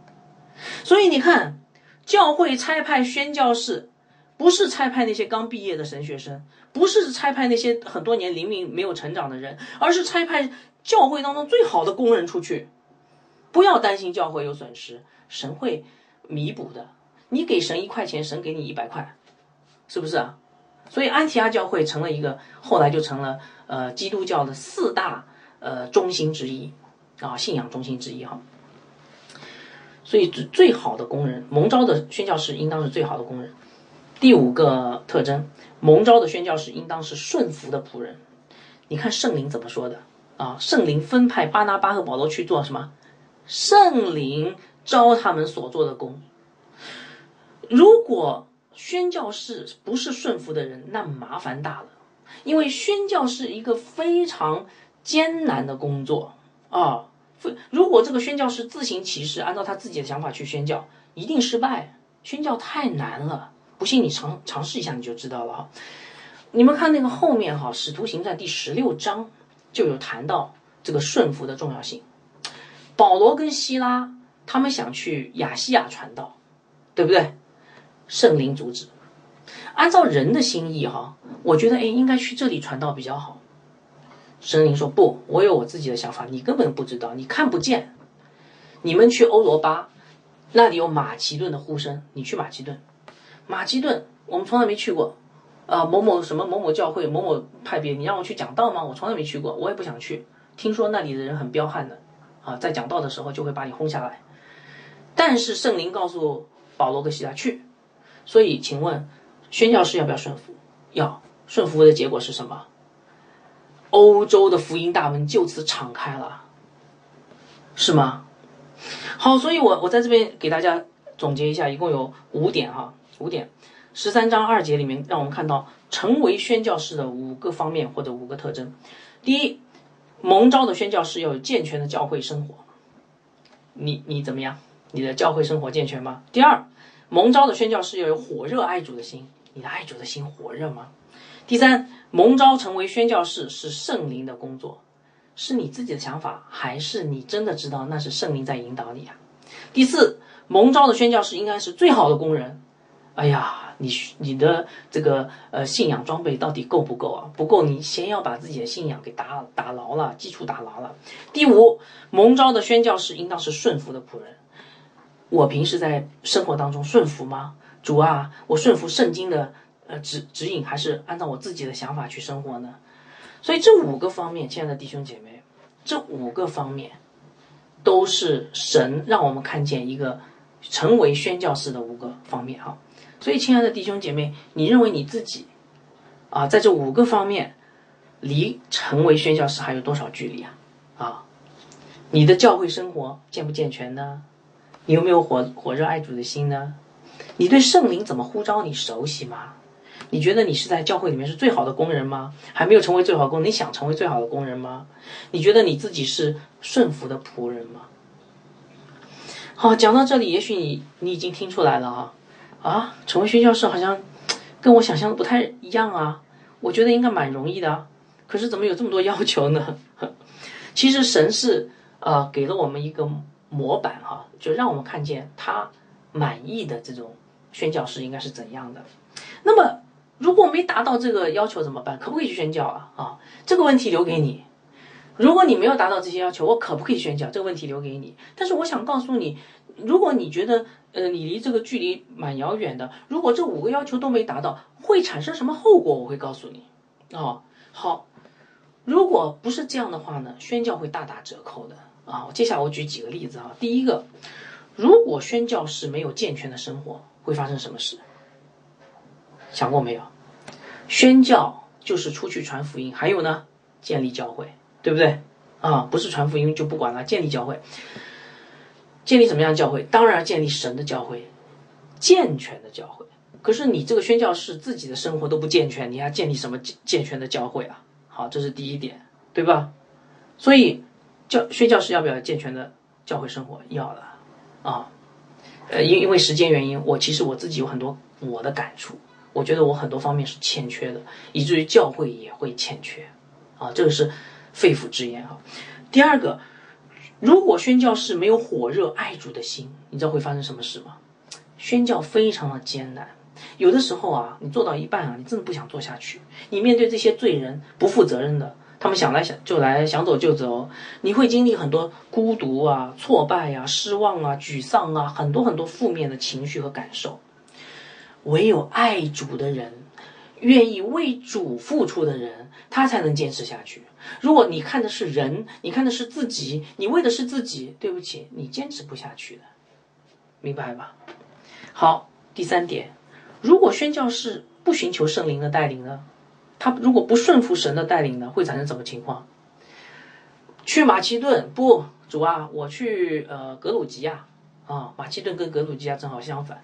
S1: 所以你看，教会差派宣教士，不是差派那些刚毕业的神学生，不是差派那些很多年灵命没有成长的人，而是差派教会当中最好的工人出去。不要担心教会有损失，神会。弥补的，你给神一块钱，神给你一百块，是不是啊？所以安提阿教会成了一个，后来就成了呃基督教的四大呃中心之一啊，信仰中心之一哈。所以最最好的工人，蒙召的宣教士应当是最好的工人。第五个特征，蒙召的宣教士应当是顺服的仆人。你看圣灵怎么说的啊？圣灵分派巴拿巴和保罗去做什么？圣灵招他们所做的工。如果宣教士不是顺服的人，那麻烦大了。因为宣教是一个非常艰难的工作啊。如果这个宣教士自行其事，按照他自己的想法去宣教，一定失败。宣教太难了，不信你尝尝试一下你就知道了哈。你们看那个后面哈，《使徒行传》第十六章就有谈到这个顺服的重要性。保罗跟希拉他们想去亚细亚传道，对不对？圣灵阻止。按照人的心意哈，我觉得哎，应该去这里传道比较好。神灵说不，我有我自己的想法，你根本不知道，你看不见。你们去欧罗巴，那里有马其顿的呼声，你去马其顿。马其顿我们从来没去过，啊，某某什么某某教会某某派别，你让我去讲道吗？我从来没去过，我也不想去。听说那里的人很彪悍的，啊，在讲道的时候就会把你轰下来。但是圣灵告诉保罗跟希拉去，所以请问宣教士要不要顺服？要顺服的结果是什么？欧洲的福音大门就此敞开了，是吗？好，所以我我在这边给大家总结一下，一共有五点哈，五点，十三章二节里面让我们看到成为宣教士的五个方面或者五个特征。第一，蒙召的宣教士要有健全的教会生活。你你怎么样？你的教会生活健全吗？第二，蒙召的宣教士要有火热爱主的心。你的爱主的心火热吗？第三。蒙召成为宣教士是圣灵的工作，是你自己的想法，还是你真的知道那是圣灵在引导你啊？第四，蒙召的宣教士应该是最好的工人。哎呀，你你的这个呃信仰装备到底够不够啊？不够，你先要把自己的信仰给打打牢了，基础打牢了。第五，蒙召的宣教士应当是顺服的仆人。我平时在生活当中顺服吗？主啊，我顺服圣经的。呃，指指引还是按照我自己的想法去生活呢？所以这五个方面，亲爱的弟兄姐妹，这五个方面都是神让我们看见一个成为宣教士的五个方面啊。所以，亲爱的弟兄姐妹，你认为你自己啊，在这五个方面离成为宣教士还有多少距离啊？啊，你的教会生活健不健全呢？你有没有火火热爱主的心呢？你对圣灵怎么呼召你熟悉吗？你觉得你是在教会里面是最好的工人吗？还没有成为最好工，你想成为最好的工人吗？你觉得你自己是顺服的仆人吗？好，讲到这里，也许你你已经听出来了啊啊，成为宣教士好像跟我想象的不太一样啊。我觉得应该蛮容易的，可是怎么有这么多要求呢？其实神是呃给了我们一个模板哈，就让我们看见他满意的这种宣教士应该是怎样的。那么。如果没达到这个要求怎么办？可不可以去宣教啊？啊，这个问题留给你。如果你没有达到这些要求，我可不可以宣教？这个问题留给你。但是我想告诉你，如果你觉得呃你离这个距离蛮遥远的，如果这五个要求都没达到，会产生什么后果？我会告诉你。哦，好，如果不是这样的话呢，宣教会大打折扣的啊。接下来我举几个例子啊。第一个，如果宣教士没有健全的生活，会发生什么事？想过没有？宣教就是出去传福音，还有呢，建立教会，对不对？啊，不是传福音就不管了，建立教会，建立什么样的教会？当然建立神的教会，健全的教会。可是你这个宣教士自己的生活都不健全，你还建立什么健健全的教会啊？好，这是第一点，对吧？所以教宣教士要不要健全的教会生活？要的啊。呃，因因为时间原因，我其实我自己有很多我的感触。我觉得我很多方面是欠缺的，以至于教会也会欠缺，啊，这个是肺腑之言哈。第二个，如果宣教士没有火热爱主的心，你知道会发生什么事吗？宣教非常的艰难，有的时候啊，你做到一半啊，你真的不想做下去。你面对这些罪人不负责任的，他们想来想就来，想走就走，你会经历很多孤独啊、挫败啊、失望啊、沮丧啊，很多很多负面的情绪和感受。唯有爱主的人，愿意为主付出的人，他才能坚持下去。如果你看的是人，你看的是自己，你为的是自己，对不起，你坚持不下去的。明白吧？好，第三点，如果宣教士不寻求圣灵的带领呢？他如果不顺服神的带领呢，会产生什么情况？去马其顿不，主啊，我去呃格鲁吉亚啊，马其顿跟格鲁吉亚正好相反，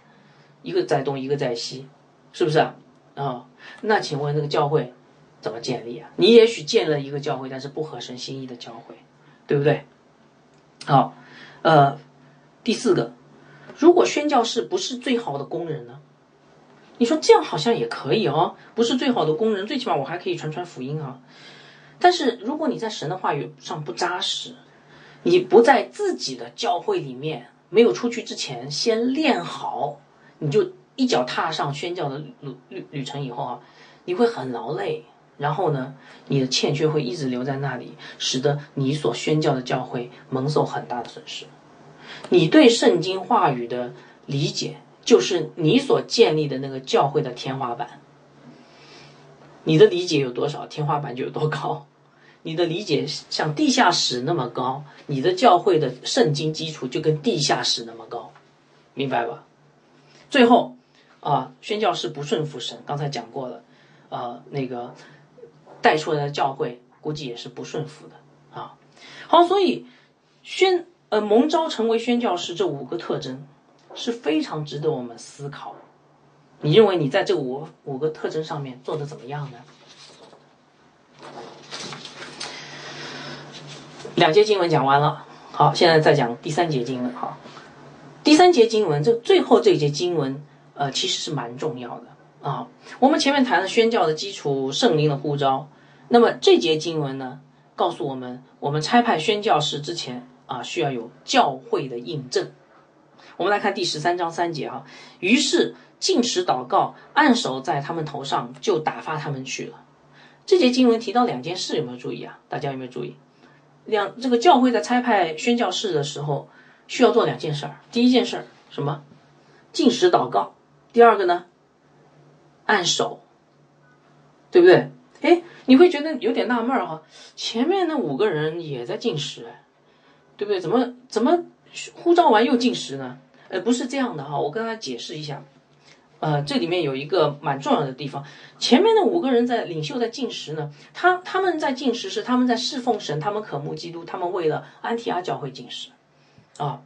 S1: 一个在东，一个在西，是不是啊？啊，那请问那个教会怎么建立啊？你也许建了一个教会，但是不合神心意的教会，对不对？好，呃，第四个，如果宣教士不是最好的工人呢？你说这样好像也可以哦，不是最好的工人，最起码我还可以传传福音啊。但是如果你在神的话语上不扎实，你不在自己的教会里面，没有出去之前先练好，你就一脚踏上宣教的旅旅旅程以后啊，你会很劳累，然后呢，你的欠缺会一直留在那里，使得你所宣教的教会蒙受很大的损失。你对圣经话语的理解。就是你所建立的那个教会的天花板，你的理解有多少，天花板就有多高。你的理解像地下室那么高，你的教会的圣经基础就跟地下室那么高，明白吧？最后啊，宣教士不顺服神，刚才讲过了，啊，那个带出来的教会估计也是不顺服的啊。好，所以宣呃蒙召成为宣教士这五个特征。是非常值得我们思考。你认为你在这五五个特征上面做的怎么样呢？两节经文讲完了，好，现在再讲第三节经文。哈，第三节经文这最后这一节经文，呃，其实是蛮重要的啊。我们前面谈了宣教的基础，圣灵的呼召。那么这节经文呢，告诉我们，我们差派宣教士之前啊，需要有教会的印证。我们来看第十三章三节哈，于是进食祷告，按手在他们头上，就打发他们去了。这节经文提到两件事，有没有注意啊？大家有没有注意？两这个教会在差派宣教士的时候，需要做两件事儿。第一件事儿什么？进食祷告。第二个呢？按手，对不对？哎，你会觉得有点纳闷儿哈，前面那五个人也在进食，对不对？怎么怎么呼召完又进食呢？呃，不是这样的哈，我跟大家解释一下，呃，这里面有一个蛮重要的地方，前面的五个人在领袖在进食呢，他他们在进食是他们在侍奉神，他们渴慕基督，他们为了安提阿教会进食，啊，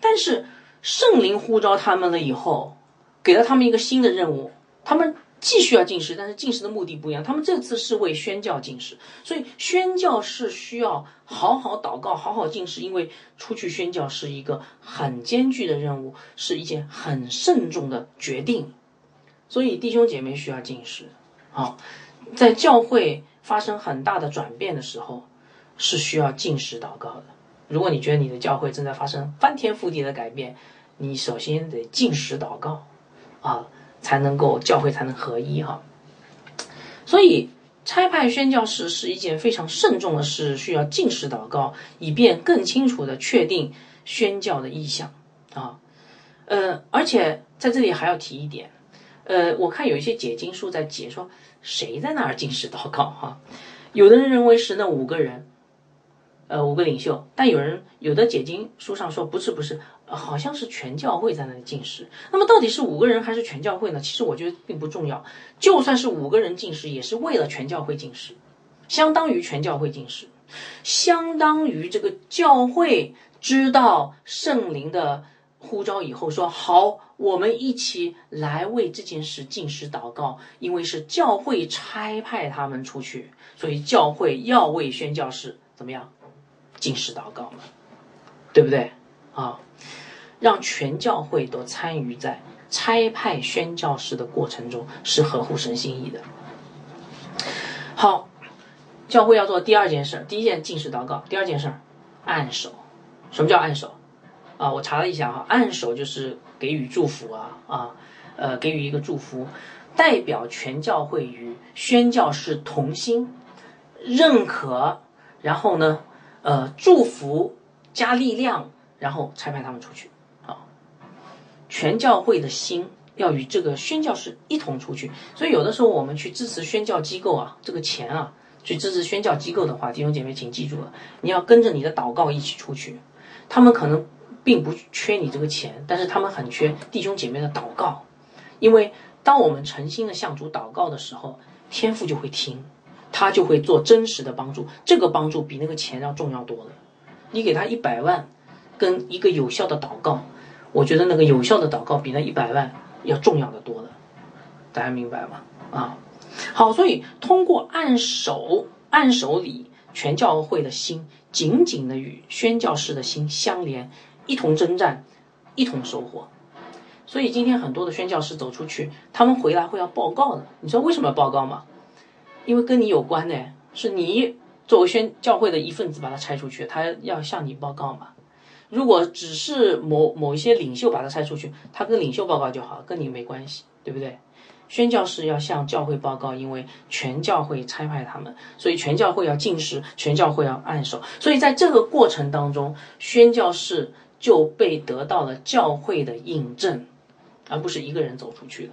S1: 但是圣灵呼召他们了以后，给了他们一个新的任务，他们。继续要进食，但是进食的目的不一样。他们这次是为宣教进食，所以宣教是需要好好祷告、好好进食，因为出去宣教是一个很艰巨的任务，是一件很慎重的决定。所以弟兄姐妹需要进食。好，在教会发生很大的转变的时候，是需要进食祷告的。如果你觉得你的教会正在发生翻天覆地的改变，你首先得进食祷告啊。才能够教会才能合一哈，所以差派宣教士是一件非常慎重的事，需要进食祷告，以便更清楚的确定宣教的意向啊。呃，而且在这里还要提一点，呃，我看有一些解经书在解说谁在那儿进食祷告哈，有的人认为是那五个人。呃，五个领袖，但有人有的解经书上说不是不是，好像是全教会在那里进食。那么到底是五个人还是全教会呢？其实我觉得并不重要，就算是五个人进食，也是为了全教会进食，相当于全教会进食，相当于这个教会知道圣灵的呼召以后，说好，我们一起来为这件事进食祷告，因为是教会差派他们出去，所以教会要为宣教士怎么样？进食祷告嘛，对不对啊？让全教会都参与在差派宣教士的过程中，是合乎神心意的。好，教会要做第二件事，第一件进士祷告，第二件事按手。什么叫按手啊？我查了一下哈，按手就是给予祝福啊啊，呃，给予一个祝福，代表全教会与宣教士同心，认可，然后呢？呃，祝福加力量，然后差派他们出去。全教会的心要与这个宣教士一同出去。所以有的时候我们去支持宣教机构啊，这个钱啊，去支持宣教机构的话，弟兄姐妹请记住了，你要跟着你的祷告一起出去。他们可能。并不缺你这个钱，但是他们很缺弟兄姐妹的祷告，因为当我们诚心的向主祷告的时候，天父就会听，他就会做真实的帮助，这个帮助比那个钱要重要多了。你给他一百万，跟一个有效的祷告，我觉得那个有效的祷告比那一百万要重要的多了，大家明白吗？啊，好，所以通过按手按手礼，全教会的心紧紧的与宣教士的心相连，一同征战，一同收获。所以今天很多的宣教士走出去，他们回来会要报告的。你知道为什么要报告吗？因为跟你有关呢，是你。作为宣教会的一份子，把它拆出去，他要向你报告嘛？如果只是某某一些领袖把它拆出去，他跟领袖报告就好，跟你没关系，对不对？宣教士要向教会报告，因为全教会差派他们，所以全教会要进食，全教会要按手，所以在这个过程当中，宣教士就被得到了教会的印证，而不是一个人走出去的。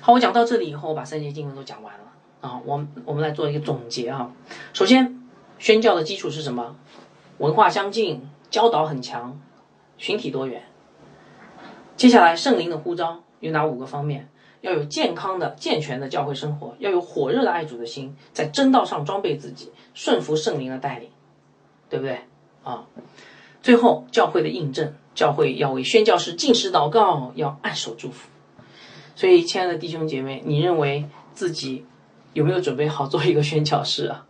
S1: 好，我讲到这里以后，我把三节经文都讲完了。啊，我们我们来做一个总结啊。首先，宣教的基础是什么？文化相近，教导很强，群体多元。接下来，圣灵的呼召有哪五个方面？要有健康的、健全的教会生活，要有火热的爱主的心，在真道上装备自己，顺服圣灵的带领，对不对？啊，最后教会的印证，教会要为宣教士进食祷告，要按手祝福。所以，亲爱的弟兄姐妹，你认为自己？有没有准备好做一个宣教士啊？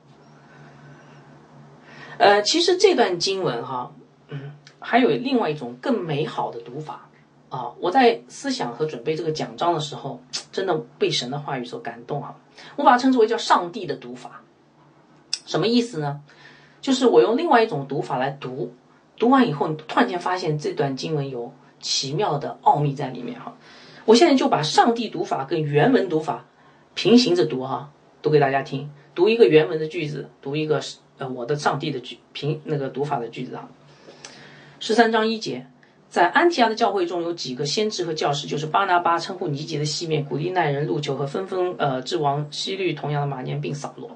S1: 呃，其实这段经文哈，嗯，还有另外一种更美好的读法啊。我在思想和准备这个讲章的时候，真的被神的话语所感动哈。我把它称之为叫上帝的读法，什么意思呢？就是我用另外一种读法来读，读完以后，你突然间发现这段经文有奇妙的奥秘在里面哈。我现在就把上帝读法跟原文读法。平行着读哈，读给大家听。读一个原文的句子，读一个呃我的上帝的句平那个读法的句子哈。十三章一节，在安提亚的教会中有几个先知和教师，就是巴拿巴称呼尼杰的西面、古利奈人路求和纷纷呃之王西律同样的马年并扫罗。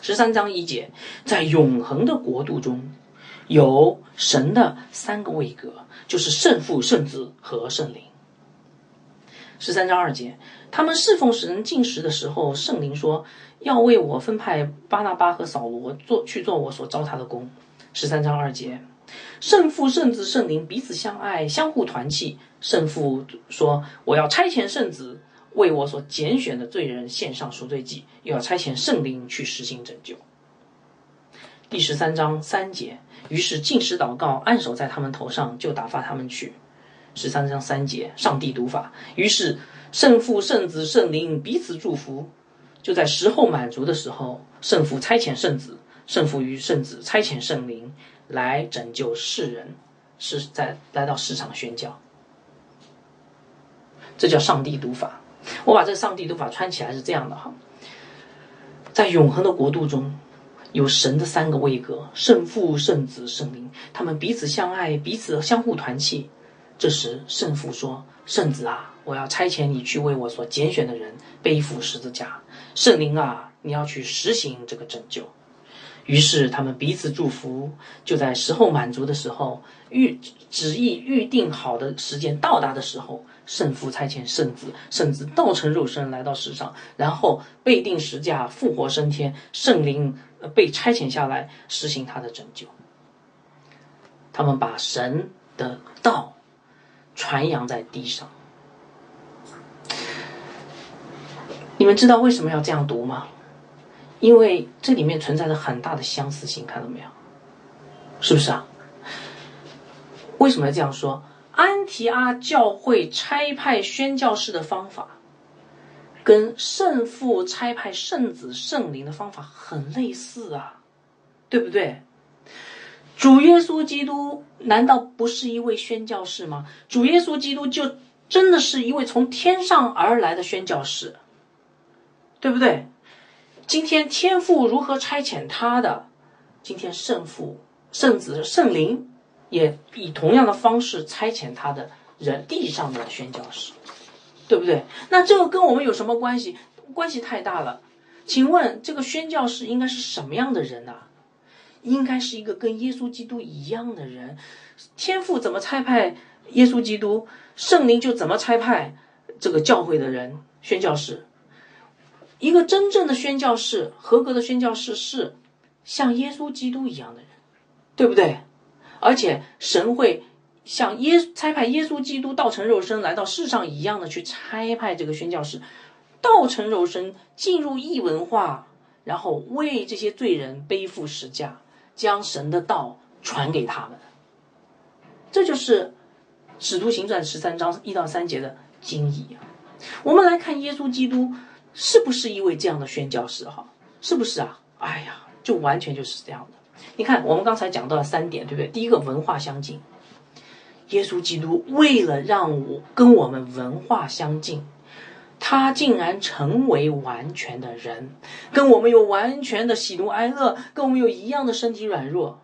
S1: 十三章一节，在永恒的国度中有神的三个位格，就是圣父、圣子和圣灵。十三章二节。他们侍奉神进食的时候，圣灵说要为我分派巴拿巴和扫罗做去做我所招他的工。十三章二节，圣父、圣子、圣灵彼此相爱，相互团契。圣父说我要差遣圣子为我所拣选的罪人献上赎罪祭，又要差遣圣灵去实行拯救。第十三章三节，于是进食祷告，按手在他们头上，就打发他们去。十三章三节，上帝读法，于是。圣父、圣子、圣灵彼此祝福，就在时候满足的时候，圣父差遣圣子，圣父与圣子差遣圣灵来拯救世人，是在来到市场宣教。这叫上帝读法。我把这上帝读法穿起来是这样的哈，在永恒的国度中，有神的三个位格：圣父、圣子、圣灵，他们彼此相爱，彼此相互团契。这时，圣父说：“圣子啊。”我要差遣你去为我所拣选的人背负十字架，圣灵啊，你要去实行这个拯救。于是他们彼此祝福，就在时候满足的时候，预旨意预定好的时间到达的时候，圣父差遣圣子，圣子道成肉身来到世上，然后被定十架，复活升天，圣灵被差遣下来实行他的拯救。他们把神的道传扬在地上。你们知道为什么要这样读吗？因为这里面存在着很大的相似性，看到没有？是不是啊？为什么要这样说？安提阿教会差派宣教士的方法，跟圣父差派圣子圣灵的方法很类似啊，对不对？主耶稣基督难道不是一位宣教士吗？主耶稣基督就真的是一位从天上而来的宣教士。对不对？今天天父如何差遣他的？今天圣父、圣子、圣灵也以同样的方式差遣他的人地上的宣教士，对不对？那这个跟我们有什么关系？关系太大了。请问这个宣教士应该是什么样的人呢？应该是一个跟耶稣基督一样的人，天父怎么差派耶稣基督，圣灵就怎么差派这个教会的人宣教士。一个真正的宣教士，合格的宣教士是像耶稣基督一样的人，对不对？而且神会像耶差派耶稣基督道成肉身来到世上一样的去差派这个宣教士，道成肉身进入异文化，然后为这些罪人背负十架，将神的道传给他们。这就是《使徒行传》十三章一到三节的经义。我们来看耶稣基督。是不是一位这样的宣教士哈？是不是啊？哎呀，就完全就是这样的。你看，我们刚才讲到了三点，对不对？第一个，文化相近。耶稣基督为了让我跟我们文化相近，他竟然成为完全的人，跟我们有完全的喜怒哀乐，跟我们有一样的身体软弱。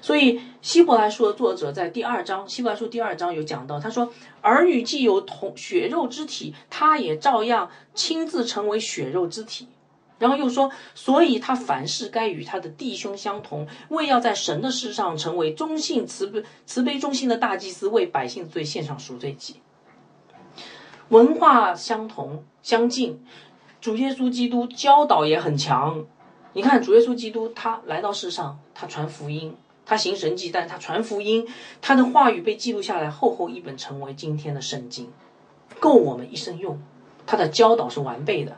S1: 所以，希伯来书的作者在第二章，希伯来书第二章有讲到，他说：“儿女既有同血肉之体，他也照样亲自成为血肉之体。”然后又说：“所以他凡事该与他的弟兄相同，为要在神的事上成为忠信慈悲慈悲忠心的大祭司，为百姓的罪献上赎罪祭。”文化相同相近，主耶稣基督教导也很强。你看，主耶稣基督他来到世上，他传福音。他行神迹，但是他传福音，他的话语被记录下来，厚厚一本成为今天的圣经，够我们一生用。他的教导是完备的。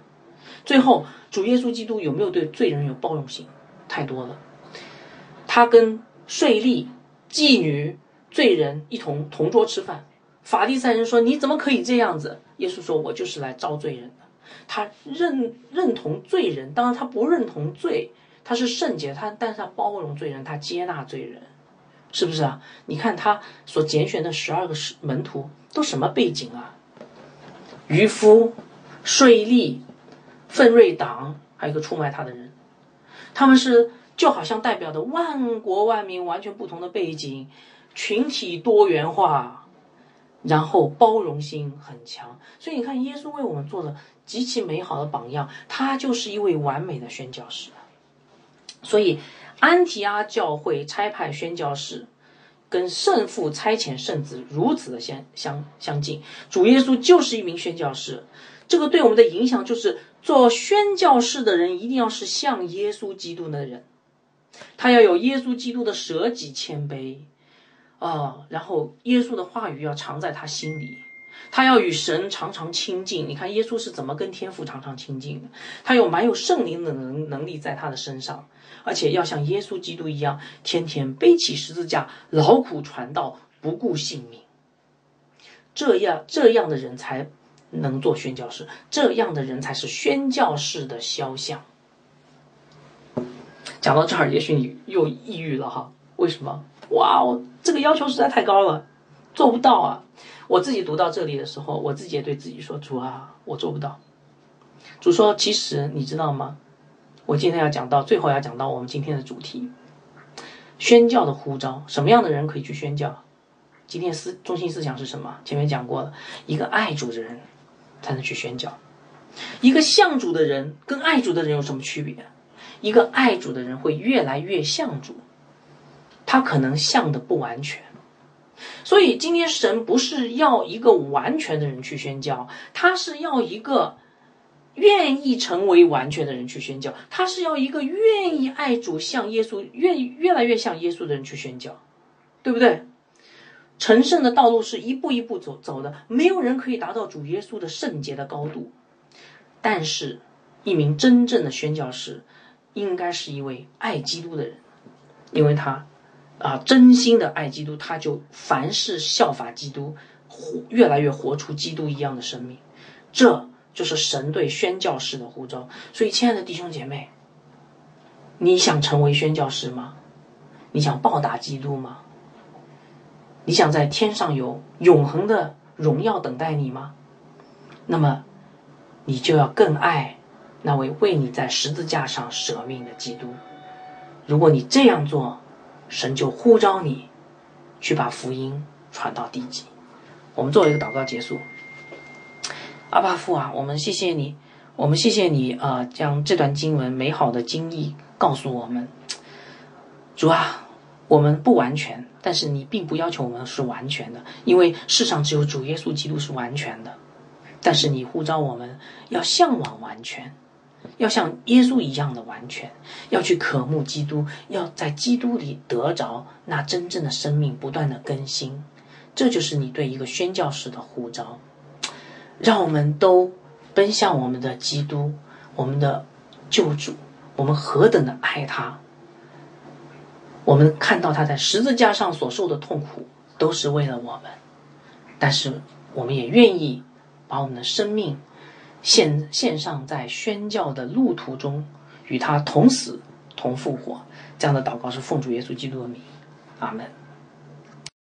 S1: 最后，主耶稣基督有没有对罪人有包容性？太多了。他跟税吏、妓女、罪人一同同桌吃饭。法利赛人说：“你怎么可以这样子？”耶稣说：“我就是来招罪人的。”他认认同罪人，当然他不认同罪。他是圣洁，他但是他包容罪人，他接纳罪人，是不是啊？你看他所拣选的十二个门徒都什么背景啊？渔夫、税吏、奋锐党，还有一个出卖他的人，他们是就好像代表的万国万民完全不同的背景，群体多元化，然后包容心很强。所以你看，耶稣为我们做的极其美好的榜样，他就是一位完美的宣教士。所以，安提阿教会差派宣教士，跟圣父差遣圣子如此的相相相近。主耶稣就是一名宣教士，这个对我们的影响就是，做宣教士的人一定要是像耶稣基督的人，他要有耶稣基督的舍己谦卑，啊，然后耶稣的话语要藏在他心里。他要与神常常亲近，你看耶稣是怎么跟天父常常亲近的？他有蛮有圣灵的能能力在他的身上，而且要像耶稣基督一样，天天背起十字架，劳苦传道，不顾性命。这样这样的人才能做宣教士，这样的人才是宣教士的肖像。讲到这儿，也许你又抑郁了哈？为什么？哇哦，这个要求实在太高了，做不到啊！我自己读到这里的时候，我自己也对自己说：“主啊，我做不到。”主说：“其实你知道吗？我今天要讲到最后，要讲到我们今天的主题——宣教的呼召。什么样的人可以去宣教？今天思中心思想是什么？前面讲过了，一个爱主的人才能去宣教。一个像主的人跟爱主的人有什么区别？一个爱主的人会越来越像主，他可能像的不完全。”所以今天神不是要一个完全的人去宣教，他是要一个愿意成为完全的人去宣教，他是要一个愿意爱主、像耶稣、愿意越来越像耶稣的人去宣教，对不对？成圣的道路是一步一步走走的，没有人可以达到主耶稣的圣洁的高度，但是一名真正的宣教士应该是一位爱基督的人，因为他。啊，真心的爱基督，他就凡事效法基督，活越来越活出基督一样的生命。这就是神对宣教士的呼召。所以，亲爱的弟兄姐妹，你想成为宣教士吗？你想报答基督吗？你想在天上有永恒的荣耀等待你吗？那么，你就要更爱那位为你在十字架上舍命的基督。如果你这样做，神就呼召你，去把福音传到地极。我们做一个祷告结束。阿巴父啊，我们谢谢你，我们谢谢你啊，将这段经文美好的经意告诉我们。主啊，我们不完全，但是你并不要求我们是完全的，因为世上只有主耶稣基督是完全的。但是你呼召我们要向往完全，要像耶稣一样的完全，要去渴慕基督，要在基督里得着那真正的生命，不断的更新。这就是你对一个宣教士的呼召。让我们都奔向我们的基督，我们的救主。我们何等的爱他！我们看到他在十字架上所受的痛苦，都是为了我们。但是，我们也愿意把我们的生命献献上，在宣教的路途中，与他同死同复活。这样的祷告是奉主耶稣基督的名，阿门。